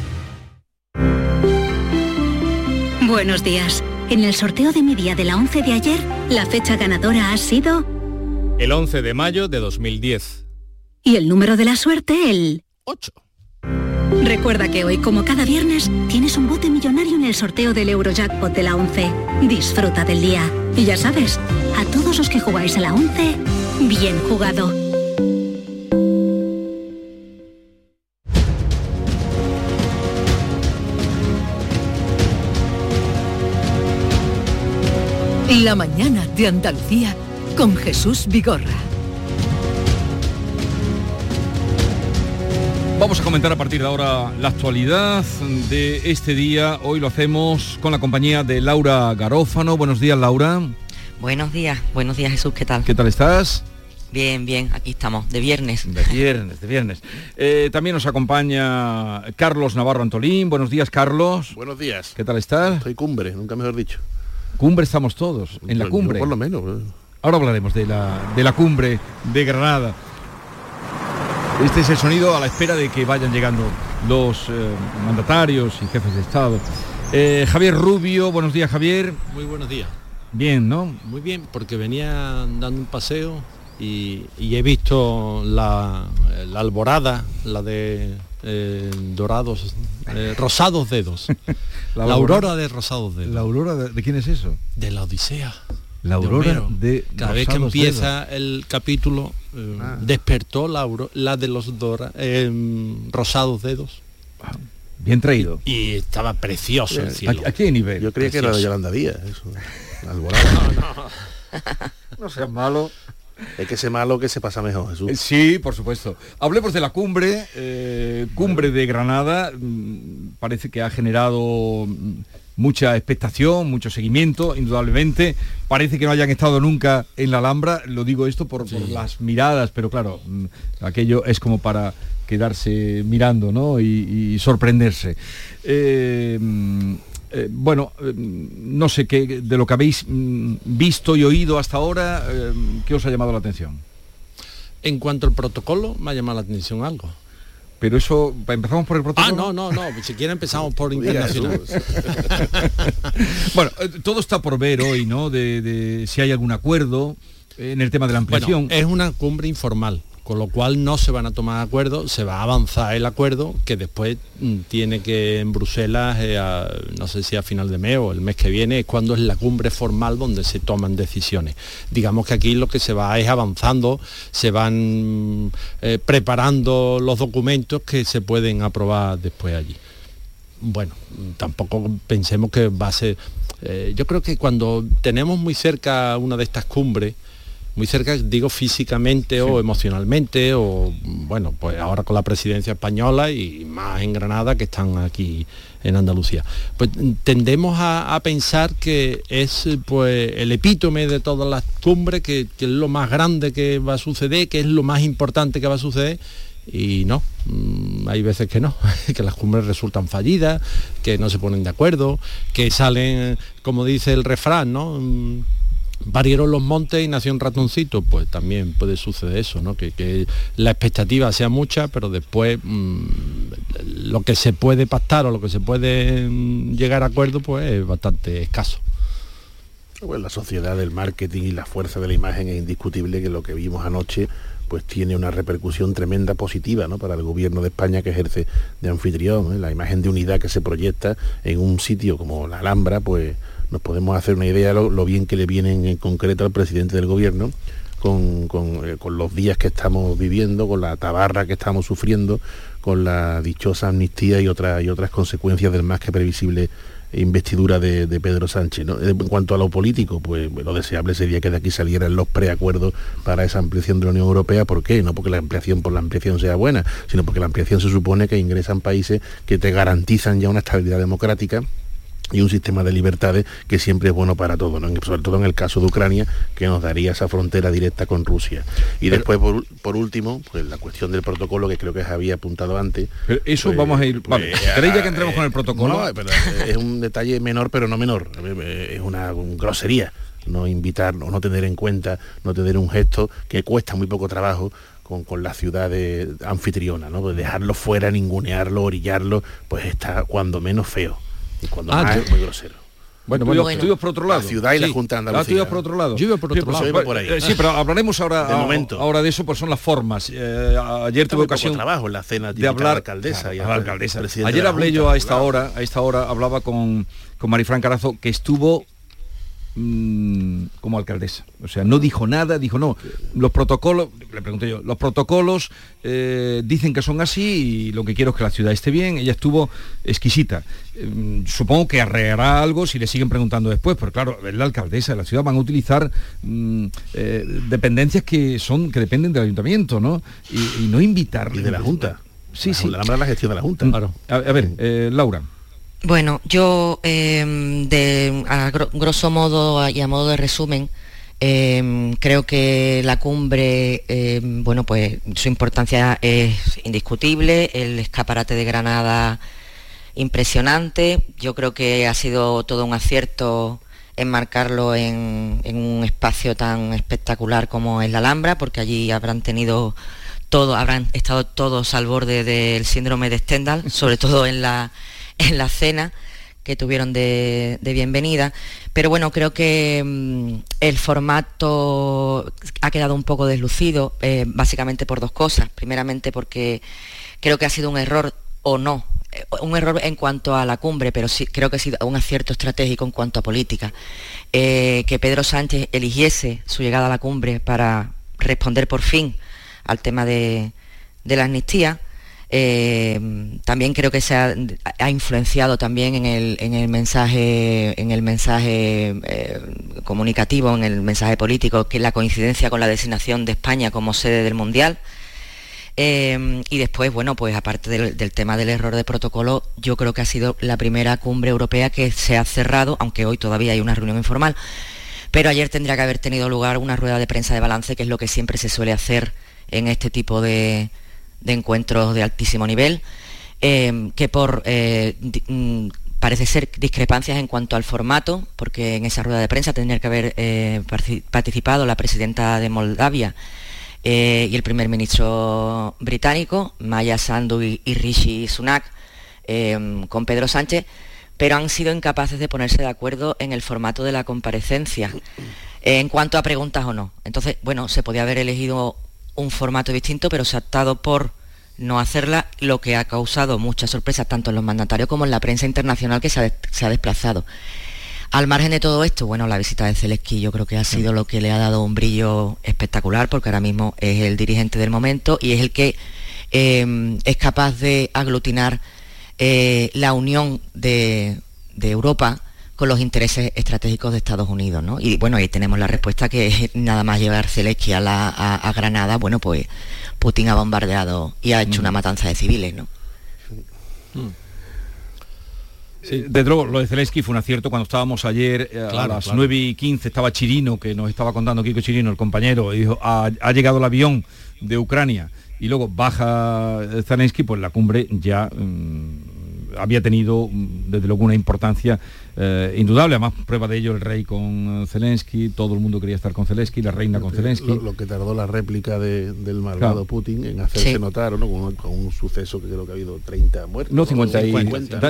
Buenos días. En el sorteo de mi día de la 11 de ayer, la fecha ganadora ha sido... El 11 de mayo de 2010. Y el número de la suerte, el... 8. Recuerda que hoy, como cada viernes, tienes un bote millonario en el sorteo del Eurojackpot de la 11. Disfruta del día. Y ya sabes, a todos los que jugáis a la 11, bien jugado. La mañana de Andalucía con Jesús Vigorra. Vamos a comentar a partir de ahora la actualidad de este día. Hoy lo hacemos con la compañía de Laura Garófano. Buenos días, Laura. Buenos días, buenos días Jesús, ¿qué tal? ¿Qué tal estás? Bien, bien, aquí estamos, de viernes. De viernes, de viernes. Eh, también nos acompaña Carlos Navarro Antolín. Buenos días, Carlos. Buenos días. ¿Qué tal estás? Estoy cumbre, nunca mejor dicho. Cumbre estamos todos, en la Yo- cumbre. yo por lo menos. eh. Ahora hablaremos de la, de la cumbre de Granada. Este es el sonido a la espera de que vayan llegando los eh, mandatarios y jefes de Estado. Eh, Javier Rubio, buenos días Javier. Muy buenos días. Bien, ¿no? Muy bien, porque venía dando un paseo y, y he visto la, la alborada, la de eh, dorados, eh, rosados dedos. la, aurora de rosados dedos. ¿La aurora de, de quién es eso? De la Odisea. La aurora de Cada vez que empieza el capítulo, eh, Ah. despertó la, la de los dora- eh, rosados dedos. Bien traído. Y estaba precioso el cielo. ¿A, a qué nivel? Yo creía que era de. Yolanda Díaz, eso. La alborada. No seas malo. Es que ese malo que se pasa mejor, Jesús. Eh, Sí, por supuesto. Hablemos de la cumbre, eh, cumbre de Granada. Mm, Parece que ha generado mm, mucha expectación, mucho seguimiento, indudablemente. Parece que no hayan estado nunca en la Alhambra. Lo digo esto por, por las miradas, pero claro, mm, aquello es como para quedarse mirando ¿no? y, y sorprenderse. Eh, eh, bueno, eh, no sé qué de lo que habéis mm, visto y oído hasta ahora, eh, ¿qué os ha llamado la atención? En cuanto al protocolo, me ha llamado la atención algo. Pero eso, empezamos por el Ah, protocolo. no, no, no. Si quiere empezamos por internacional. bueno, eh, todo está por ver hoy, ¿no? De, de si hay algún acuerdo en el tema de la ampliación. Bueno, es una cumbre informal, con lo cual no se van a tomar acuerdos, se va a avanzar el acuerdo que después mm, tiene que en Bruselas, eh, no sé si a final de mes o el mes que viene, es cuando es la cumbre formal donde se toman decisiones. Digamos que aquí lo que se va es avanzando, se van eh, preparando los documentos que se pueden aprobar después allí. bueno, tampoco pensemos que va a ser... eh, yo creo que cuando tenemos muy cerca una de estas cumbres, muy cerca, digo físicamente o emocionalmente, o bueno, pues ahora con la presidencia española y más en Granada que están aquí en Andalucía. Pues tendemos a, a pensar que es pues el epítome de todas las cumbres, que, que es lo más grande que va a suceder, que es lo más importante que va a suceder. Y no, mm, hay veces que no, que las cumbres resultan fallidas, que no se ponen de acuerdo, que salen, como dice el refrán, ¿no? Parieron los montes y nació un ratoncito, pues también puede suceder eso, ¿no? Que, que la expectativa sea mucha, pero después mm, lo que se puede pactar o lo que se puede mm, llegar a acuerdo, pues es bastante escaso. Bueno, la sociedad del marketing y la fuerza de la imagen es indiscutible que lo que vimos anoche pues tiene una repercusión tremenda positiva ¿no? para el gobierno de España que ejerce de anfitrión. ¿eh? La imagen de unidad que se proyecta en un sitio como la Alhambra, pues nos podemos hacer una idea de lo, bien que le vienen en concreto al presidente del gobierno con, eh, con los días que estamos viviendo, con la tabarra que estamos sufriendo, con la dichosa amnistía y, y otras consecuencias del más que previsible investidura de, Pedro Sánchez. En cuanto a lo político, pues lo deseable sería que de aquí salieran los preacuerdos para esa ampliación de la Unión Europea. ¿Por qué? No porque la ampliación por la ampliación sea buena, sino porque la ampliación se supone que ingresan países que te garantizan ya una estabilidad democrática y un sistema de libertades que siempre es bueno para todos, ¿no? sobre todo en el caso de Ucrania, que nos daría esa frontera directa con Rusia. Y Pero- después, por, por último, pues la cuestión del protocolo, que creo que había apuntado antes. Pero eso pues- vamos a ir... Vale, pues, ¿Queréis ya que entremos eh, con el protocolo? no, pero es un detalle menor, pero no menor. Eh, Es una un grosería no invitar o no tener en cuenta, no tener un gesto que cuesta muy poco trabajo con, con la ciudad de- anfitriona, ¿no? Pues dejarlo fuera, ningunearlo, orillarlo, pues está cuando menos feo y cuando Ah, más es muy grosero. Bueno, bueno, tú ibas por otro lado. La ciudad y la Sí. Junta de Ah, tú Andalucía. ibas por otro lado. Yo iba por Sí, otro pues, lado. Iba por ahí. eh, Sí, pero hablaremos ahora, De momento. ahora de eso, pues son las formas. Eh, ayer tuve ocasión trabajo en la cena de hablar la alcaldesa y a la alcaldesa. Ayer la hablé yo a esta hora, a esta hora hablaba con, con Marifran Carazo, que estuvo mm, como alcaldesa. O sea, no dijo nada, dijo no. Los protocolos, le pregunté yo, los protocolos eh, dicen que son así y lo que quiero es que la ciudad esté bien. Ella estuvo exquisita. Mm, supongo que arreglará algo si le siguen preguntando después, pero claro, es la alcaldesa de la ciudad van a utilizar mm, eh, dependencias que son que dependen del ayuntamiento, ¿no? Y, y no invitar. Y de la Junta. Sí, La sí. La la gestión de la Junta. Claro. A, a ver, eh, Laura. Bueno, yo eh, de a gro- grosso modo y a modo de resumen, eh, creo que la cumbre, eh, bueno, pues su importancia es indiscutible, el escaparate de Granada impresionante, yo creo que ha sido todo un acierto enmarcarlo en, en un espacio tan espectacular como es la Alhambra, porque allí habrán tenido todo, habrán estado todos al borde del síndrome de Stendhal, sobre todo en la, en la cena que tuvieron de, bienvenida. Pero bueno, creo que mm, el formato ha quedado un poco deslucido, eh, básicamente por dos cosas. Primeramente porque creo que ha sido un error o no, eh, un error en cuanto a la cumbre, pero sí creo que ha sido un acierto estratégico en cuanto a política. Eh, que Pedro Sánchez eligiese su llegada a la cumbre para responder por fin al tema de la amnistía. Eh, también creo que se ha, influenciado también en el, en el mensaje, en el mensaje eh, comunicativo, en el mensaje político, que es la coincidencia con la designación de España como sede del Mundial. Eh, y después, bueno, pues aparte del tema del error de protocolo, yo creo que ha sido la primera cumbre europea que se ha cerrado, aunque hoy todavía hay una reunión informal, pero ayer tendría que haber tenido lugar una rueda de prensa de balance, que es lo que siempre se suele hacer en este tipo de, de encuentros de altísimo nivel, eh, que por eh, mm, parece ser discrepancias en cuanto al formato, porque en esa rueda de prensa tendría que haber eh, participado la presidenta de Moldavia eh, y el primer ministro británico, Maya Sandu y, y Rishi Sunak, eh, con Pedro Sánchez, pero han sido incapaces de ponerse de acuerdo en el formato de la comparecencia, en cuanto a preguntas o no. Entonces, bueno, se podía haber elegido un formato distinto, pero se ha optado por no hacerla, lo que ha causado mucha sorpresa tanto en los mandatarios como en la prensa internacional que se ha, se ha desplazado. Al margen de todo esto, bueno, la visita de Zelensky yo creo que ha sido lo que le ha dado un brillo espectacular, porque ahora mismo es el dirigente del momento y es el que eh, es capaz de aglutinar eh, la unión de, Europa con los intereses estratégicos de Estados Unidos, ¿no? Y bueno, ahí tenemos la respuesta que nada más llegar Zelensky a, a, Granada, bueno, pues Putin ha bombardeado y ha hecho una matanza de civiles, ¿no? Sí. Desde luego, lo de Zelensky fue un acierto cuando estábamos ayer eh, a las 9 y 15, estaba Chirino, que nos estaba contando Kiko Chirino, el compañero, y dijo, ha, llegado el avión de Ucrania y luego baja Zelensky, pues la cumbre ya mm, había tenido mm, desde luego una importancia eh, indudable, además prueba de ello el rey con Zelensky, todo el mundo quería estar con Zelensky, la reina con Zelensky. Lo, que tardó la réplica del malvado Putin en hacerse notar, ¿no? Con, un suceso que creo que ha habido 30 muertos. No, 50, y,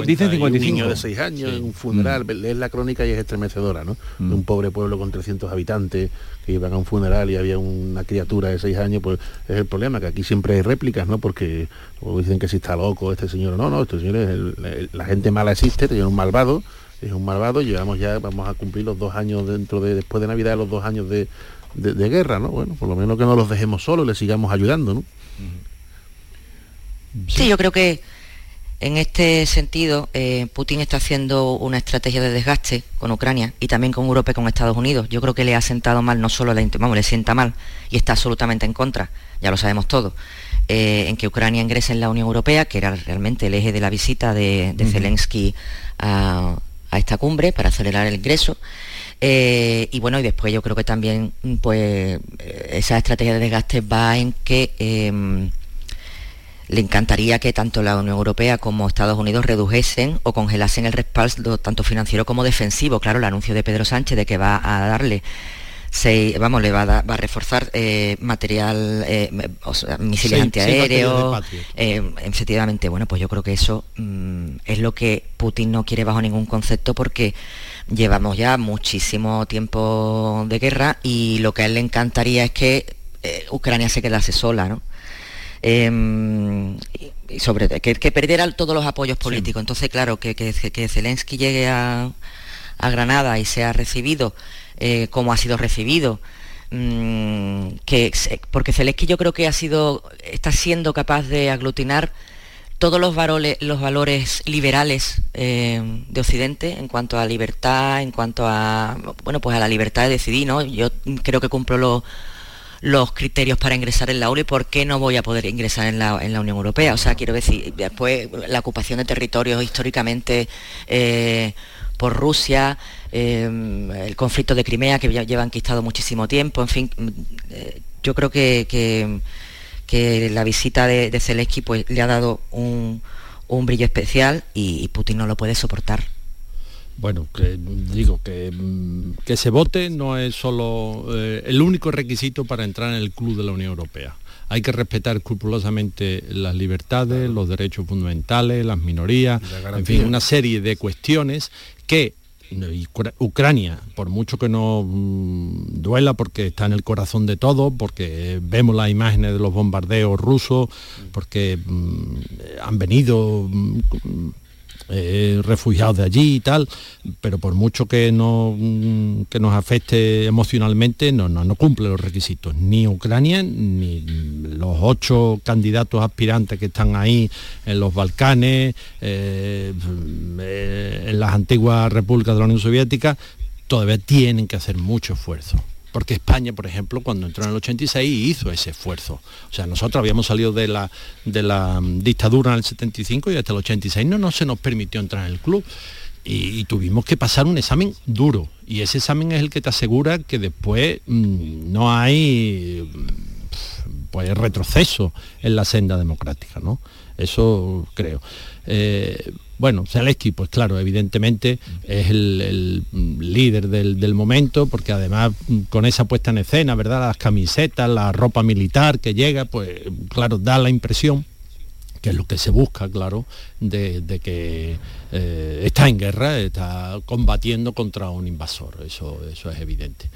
dicen 55. Un niño de 6 años en un funeral, mm. lees la crónica y es estremecedora, ¿no? De un mm. pobre pueblo con 300 habitantes que iban a un funeral y había una criatura de 6 años, pues es el problema, que aquí siempre hay réplicas, ¿no? Porque dicen que si está loco este señor, no, no, este señor es la gente mala existe, tiene un malvado, es un malvado, llevamos ya, vamos a cumplir los dos años dentro de, después de Navidad, los dos años de, guerra, ¿no? Bueno, por lo menos que no los dejemos solos, le sigamos ayudando, ¿no? Sí, yo creo que en este sentido, eh, Putin está haciendo una estrategia de desgaste con Ucrania y también con Europa y con Estados Unidos. Yo creo que le ha sentado mal, no solo la vamos, le sienta mal y está absolutamente en contra, ya lo sabemos todos, eh, en que Ucrania ingrese en la Unión Europea, que era realmente el eje de la visita de, Zelensky a, a esta cumbre para acelerar el ingreso. Eh, y bueno, y después yo creo que también pues eh, esa estrategia de desgaste va en que em, le encantaría que tanto la Unión Europea como Estados Unidos redujesen o congelasen el respaldo tanto financiero como defensivo. Claro, el anuncio de Pedro Sánchez de que va a darle vamos, le va a, va a reforzar eh, material, eh, misiles antiaéreos, eh, efectivamente, bueno, pues yo creo que eso mm, es lo que Putin no quiere bajo ningún concepto porque llevamos ya muchísimo tiempo de guerra y lo que a él le encantaría es que Ucrania se quedase sola, ¿no? Em, y sobre que, que, perdiera todos los apoyos políticos. Entonces, claro, que, que, que Zelensky llegue a, a Granada y sea recibido eh, como ha sido recibido. Mm, que, porque Zelensky yo creo que ha sido, está siendo capaz de aglutinar todos los valores, liberales eh, de Occidente en cuanto a libertad, en cuanto a bueno pues a la libertad de decidir, ¿no? Yo creo que cumplo los, los criterios para ingresar en la ONU y por qué no voy a poder ingresar en la, Unión Europea. O sea, quiero decir, después la ocupación de territorios históricamente eh, por Rusia, Em, el conflicto de Crimea que lleva enquistado muchísimo tiempo, en fin, mm, eh, yo creo que, que, la visita de, Zelensky pues, le ha dado un, brillo especial y, Putin no lo puede soportar. Bueno, que digo que, mm, que se vote no es solo eh, el único requisito para entrar en el club de la Unión Europea. Hay que respetar escrupulosamente las libertades, los derechos fundamentales, las minorías, en fin, una serie de cuestiones que Ucrania, por mucho que no mm, duela porque está en el corazón de todo, porque vemos las imágenes de los bombardeos rusos, porque mm, han venido mm, eh, refugiados de allí y tal, pero por mucho que, no, mm, que nos afecte emocionalmente, no, no, cumple los requisitos, ni Ucrania, ni los ocho candidatos aspirantes que están ahí en los Balcanes, eh, eh, en las antiguas repúblicas de la Unión Soviética, todavía tienen que hacer mucho esfuerzo porque España, por ejemplo, cuando entró en el 86 hizo ese esfuerzo. O sea, nosotros habíamos salido de la, de la mm, dictadura en el 75 y hasta el 86 no, no se nos permitió entrar en el club. Y, tuvimos que pasar un examen duro. Y ese examen es el que te asegura que después mm, no hay mm, pues, retroceso en la senda democrática. ¿no? Eso creo. Eh, bueno, Zelensky, pues claro, evidentemente es el, líder del, momento, porque además mm, con esa puesta en escena, ¿verdad? Las camisetas, la ropa militar que llega, pues claro, da la impresión que es lo que se busca, claro, de, que eh, está en guerra, está combatiendo contra un invasor, eso, eso es evidente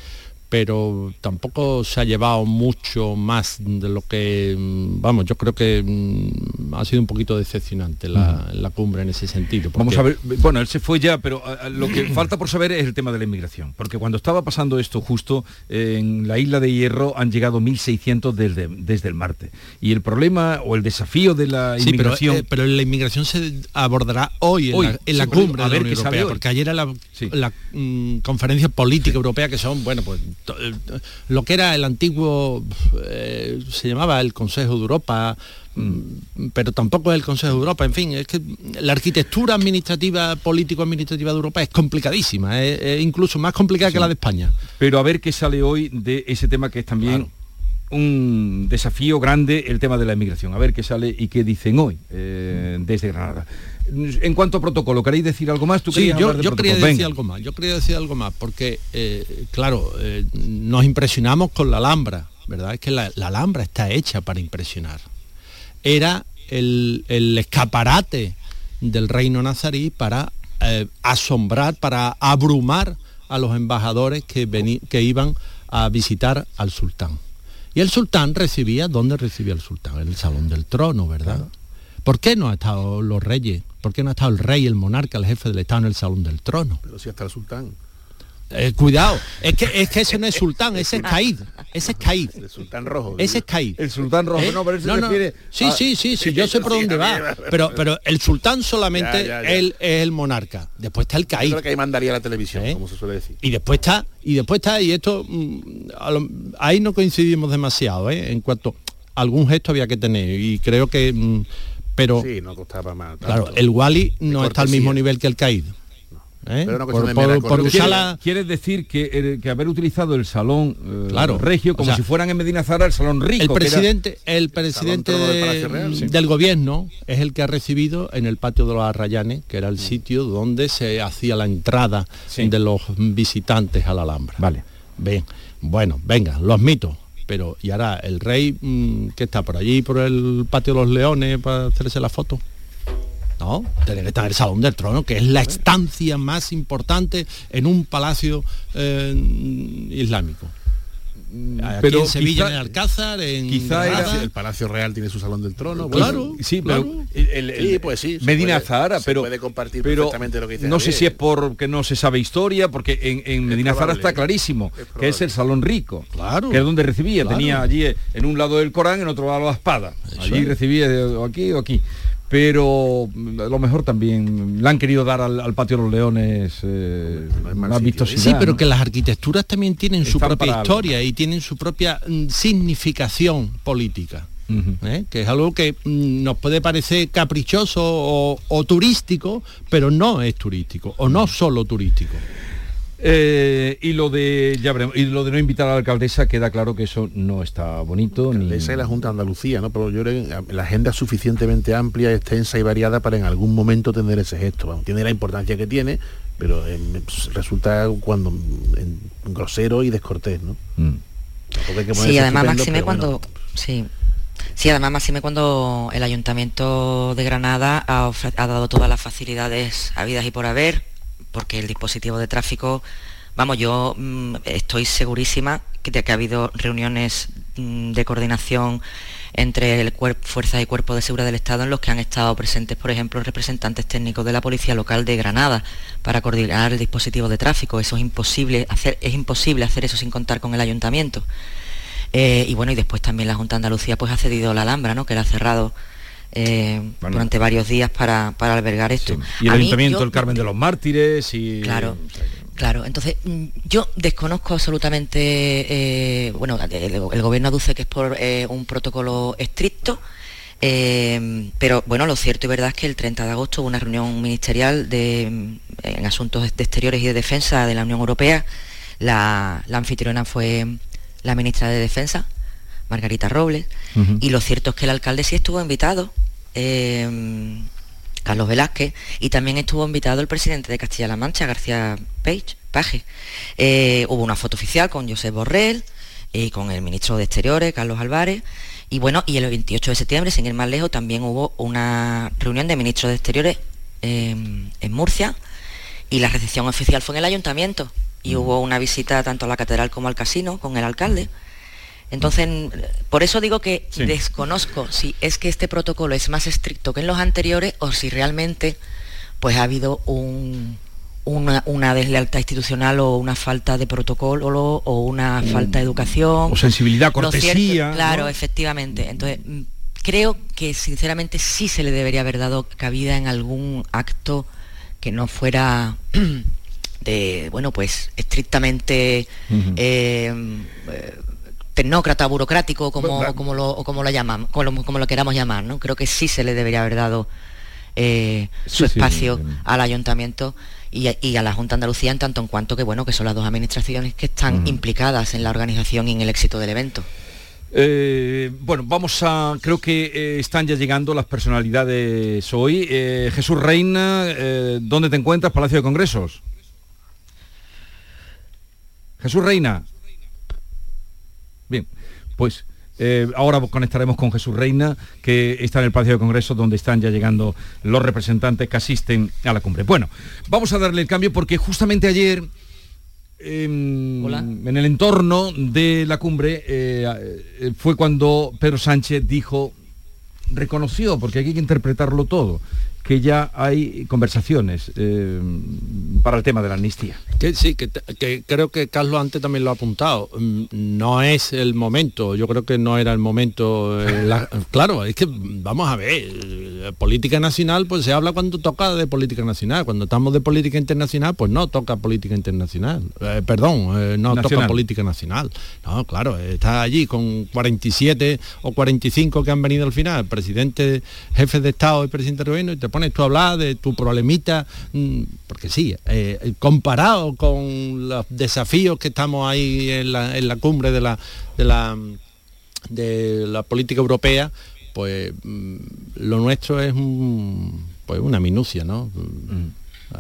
pero tampoco se ha llevado mucho más de lo que, mm, vamos, yo creo que mm, ha sido un poquito decepcionante la, la cumbre en ese sentido. Vamos a ver, bueno, él se fue ya, pero lo que falta por saber es el tema de la inmigración, porque cuando estaba pasando esto justo eh, en la isla de Hierro han llegado 1.600 desde, desde el martes. Y el problema o el desafío de la Sí, pero, inmigración... eh, pero la inmigración se abordará hoy en Hoy, la, en la sí, por eso, cumbre a de la Unión Europea, porque ayer era la, la, mm, conferencia política europea que son, bueno, pues eh, lo que era el antiguo, eh, se llamaba el Consejo de Europa, mm, pero tampoco es el Consejo de Europa, en fin, es que la arquitectura administrativa, político-administrativa de Europa es complicadísima, es, es incluso más complicada que la de España. Pero a ver qué sale hoy de ese tema que es también un desafío grande, el tema de la inmigración. A ver qué sale y qué dicen hoy eh, desde Granada. En cuanto a protocolo, ¿queréis decir algo más? ¿Tú Sí, yo, quería decir Venga. algo más, yo quería decir algo más, porque, eh, claro, eh, nos impresionamos con la Alhambra, ¿verdad? Es que la, la Alhambra está hecha para impresionar. Era el, el escaparate del reino nazarí para eh, asombrar, para abrumar a los embajadores que, veni- que iban a visitar al sultán. Y el sultán recibía, ¿dónde recibía el sultán? En el salón del trono, ¿verdad? ¿Por qué no ha estado los reyes? ¿Por qué no ha estado el rey, el monarca, el jefe del Estado en el salón del trono? Pero si hasta el sultán. Eh, cuidado, es que, es que ese no es sultán, ese es Caíd, ese es Caíd. El sultán rojo. Ese es Caíd. El sultán rojo, ¿Eh? no, pero él se No, no. refiere Sí, sí, sí, sí, yo sé por dónde va. Pero, pero el sultán solamente Ya, ya, ya. Él es el monarca. Después está el Caíd. creo que ahí mandaría la televisión, como se suele decir. Y después está, y después está, y esto, mm, lo- ahí no coincidimos demasiado, ¿eh? en cuanto a algún gesto había que tener. Y creo que, mm, pero, Sí, no costaba más. claro, el Wally no está al mismo nivel que el Caíd. ¿eh? Pero Por, por- ¿Quieres, decir que, eh, que haber utilizado el salón eh, Claro, regio como o sea, si fueran en Medina Zara el salón rico? el era- presidente, el presidente del de- Palacio Real, sí. del gobierno es el que ha recibido en el patio de los Arrayanes, que Mm. era el sitio donde se hacía la entrada de los visitantes a la Alhambra. Vale. Bien, bueno, venga, los mitos. Pero, ¿y ahora el rey mm, que está por allí, por el patio de los leones, para hacerse la foto? No, tiene que estar en el Salón del Trono, que es la estancia más importante en un palacio eh, islámico. Aquí pero en Sevilla, quizá- en el Alcázar, en quizá era-. El Palacio Real tiene su salón del trono. Claro, bueno. Sí, pero claro. el- el- el- Sí, pues sí, se Medina puede- Zahara, se pero puede compartir pero perfectamente lo que dice no sé si es porque no se sabe historia, porque en, en Medina Zahara probable, está clarísimo que es el salón rico, Claro. que es donde recibía, Claro. tenía allí eh, en un lado el Corán, en otro lado la espada, allí es. recibía eh, o aquí o aquí. Pero mm, a lo mejor también le han querido dar al, al patio de los leones eh, más vistosidad. Sí, pero ¿no? que las arquitecturas también tienen su propia algo. historia y tienen su propia mm, significación política. ¿eh? que es algo que mm, nos puede parecer caprichoso o, o turístico, pero no es turístico, o no solo turístico. Eh, y lo de ya veremos, y lo de no invitar a la alcaldesa queda claro que eso no está bonito ni Esa es la Junta de Andalucía, ¿no? Pero yo creo que la agenda es suficientemente amplia, extensa y variada para en algún momento tener ese gesto. Vamos, tiene la importancia que tiene, pero eh, me- resulta cuando en- grosero y descortés, ¿no? Mm. Tampoco hay que Sí, además Máxime bueno. cuando sí. Sí, además Máxime cuando el Ayuntamiento de Granada ha, ha dado todas las facilidades habidas y por haber, porque el dispositivo de tráfico, vamos, yo mm, estoy segurísima de que ha habido reuniones mm, de coordinación entre fuerzas y cuerpos de seguridad del Estado en los que han estado presentes, por ejemplo, representantes técnicos de la Policía Local de Granada para coordinar el dispositivo de tráfico. Eso es imposible hacer, es imposible hacer eso sin contar con el ayuntamiento. Eh, y bueno, y después también la Junta de Andalucía pues ha cedido la Alhambra, ¿no? Que ha cerrado eh, Bueno. durante varios días para, para albergar esto. y el A ayuntamiento yo- el Carmen de los Mártires y Claro. Claro, entonces mm, yo desconozco absolutamente, eh, bueno, el, el gobierno aduce que es por eh, un protocolo estricto, eh, pero bueno, lo cierto y verdad es que el 30 de agosto hubo una reunión ministerial de, mm, en asuntos de exteriores y de defensa de la Unión Europea. La, la anfitriona fue la ministra de Defensa, Margarita Robles, y lo cierto es que el alcalde sí estuvo invitado. Eh, Carlos Velázquez, y también estuvo invitado el presidente de Castilla-La Mancha, García Page. Eh, hubo una foto oficial con José Borrell y con el ministro de Exteriores, Carlos Álvarez. Y bueno, y el 28 de septiembre, sin ir más lejos, también hubo una reunión de ministros de Exteriores eh, en Murcia y la recepción oficial fue en el ayuntamiento. y hubo una visita tanto a la catedral como al casino con el alcalde. Entonces, por eso digo que Sí. desconozco si es que este protocolo es más estricto que en los anteriores o si realmente pues ha habido un- una, una deslealtad institucional o una falta de protocolo o una falta de educación. O sensibilidad, cierto- cortesía, claro, ¿no? efectivamente. Entonces, mm, creo que sinceramente sí se le debería haber dado cabida en algún acto que no fuera de, bueno, pues estrictamente eh, eh, tecnócrata, burocrático, como, Bueno, como, lo, o como lo llamamos, como lo, como lo queramos llamar, ¿no? Creo que sí se le debería haber dado eh, su Sí, espacio al ayuntamiento y a, y a la Junta Andalucía en tanto en cuanto que bueno que son las dos administraciones que están implicadas en la organización y en el éxito del evento. Eh, bueno, vamos a. Creo que eh, están ya llegando las personalidades hoy. Eh, Jesús Reina, ¿dónde te encuentras? Palacio de Congresos. Jesús Reina. Bien, pues eh, ahora conectaremos con Jesús Reina, que está en el Palacio de Congresos, donde están ya llegando los representantes que asisten a la cumbre. Bueno, vamos a darle el cambio porque justamente ayer em, en el entorno de la cumbre eh, eh, fue cuando Pedro Sánchez dijo, reconoció, porque aquí hay que interpretarlo todo, que ya hay conversaciones eh, para el tema de la amnistía. Que sí, que, creo que Carlos antes también lo ha apuntado. Mm, No es el momento, yo creo que no era el momento. eh, la- claro, es que vamos a ver, eh, política nacional, pues se habla cuando toca de política nacional. Cuando estamos de política internacional, pues no toca política internacional. Eh, perdón, no toca política nacional. No, claro, está allí con 47 o 45 que han venido al final, presidente, jefe de Estado y presidente del gobierno, y te pones tú a hablar de tu problemita, mm, porque sí, eh, comparado con los desafíos que estamos ahí en la, en la cumbre de la, de la de la política europea, pues mm, lo nuestro es un, pues una minucia, ¿no? Mm,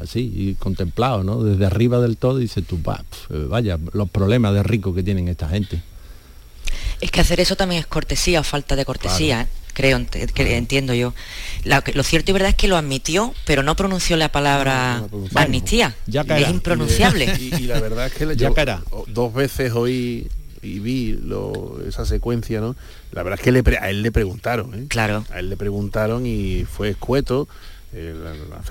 Así, y contemplado, ¿no? Desde arriba del todo dice tú, "Va, pf, vaya, los problemas de rico que tienen esta gente. Es que hacer eso también es cortesía o falta de cortesía, ¿eh? Creo, entiendo yo. La- lo cierto y verdad es que lo admitió, pero no pronunció la palabra amnistía. Ya es caerá. impronunciable. Y, y la verdad es que le- Ya caerá. dos veces oí y vi lo- esa secuencia, ¿no? La verdad es que le pre- a él le preguntaron, ¿eh? Claro. A él le preguntaron y fue escueto.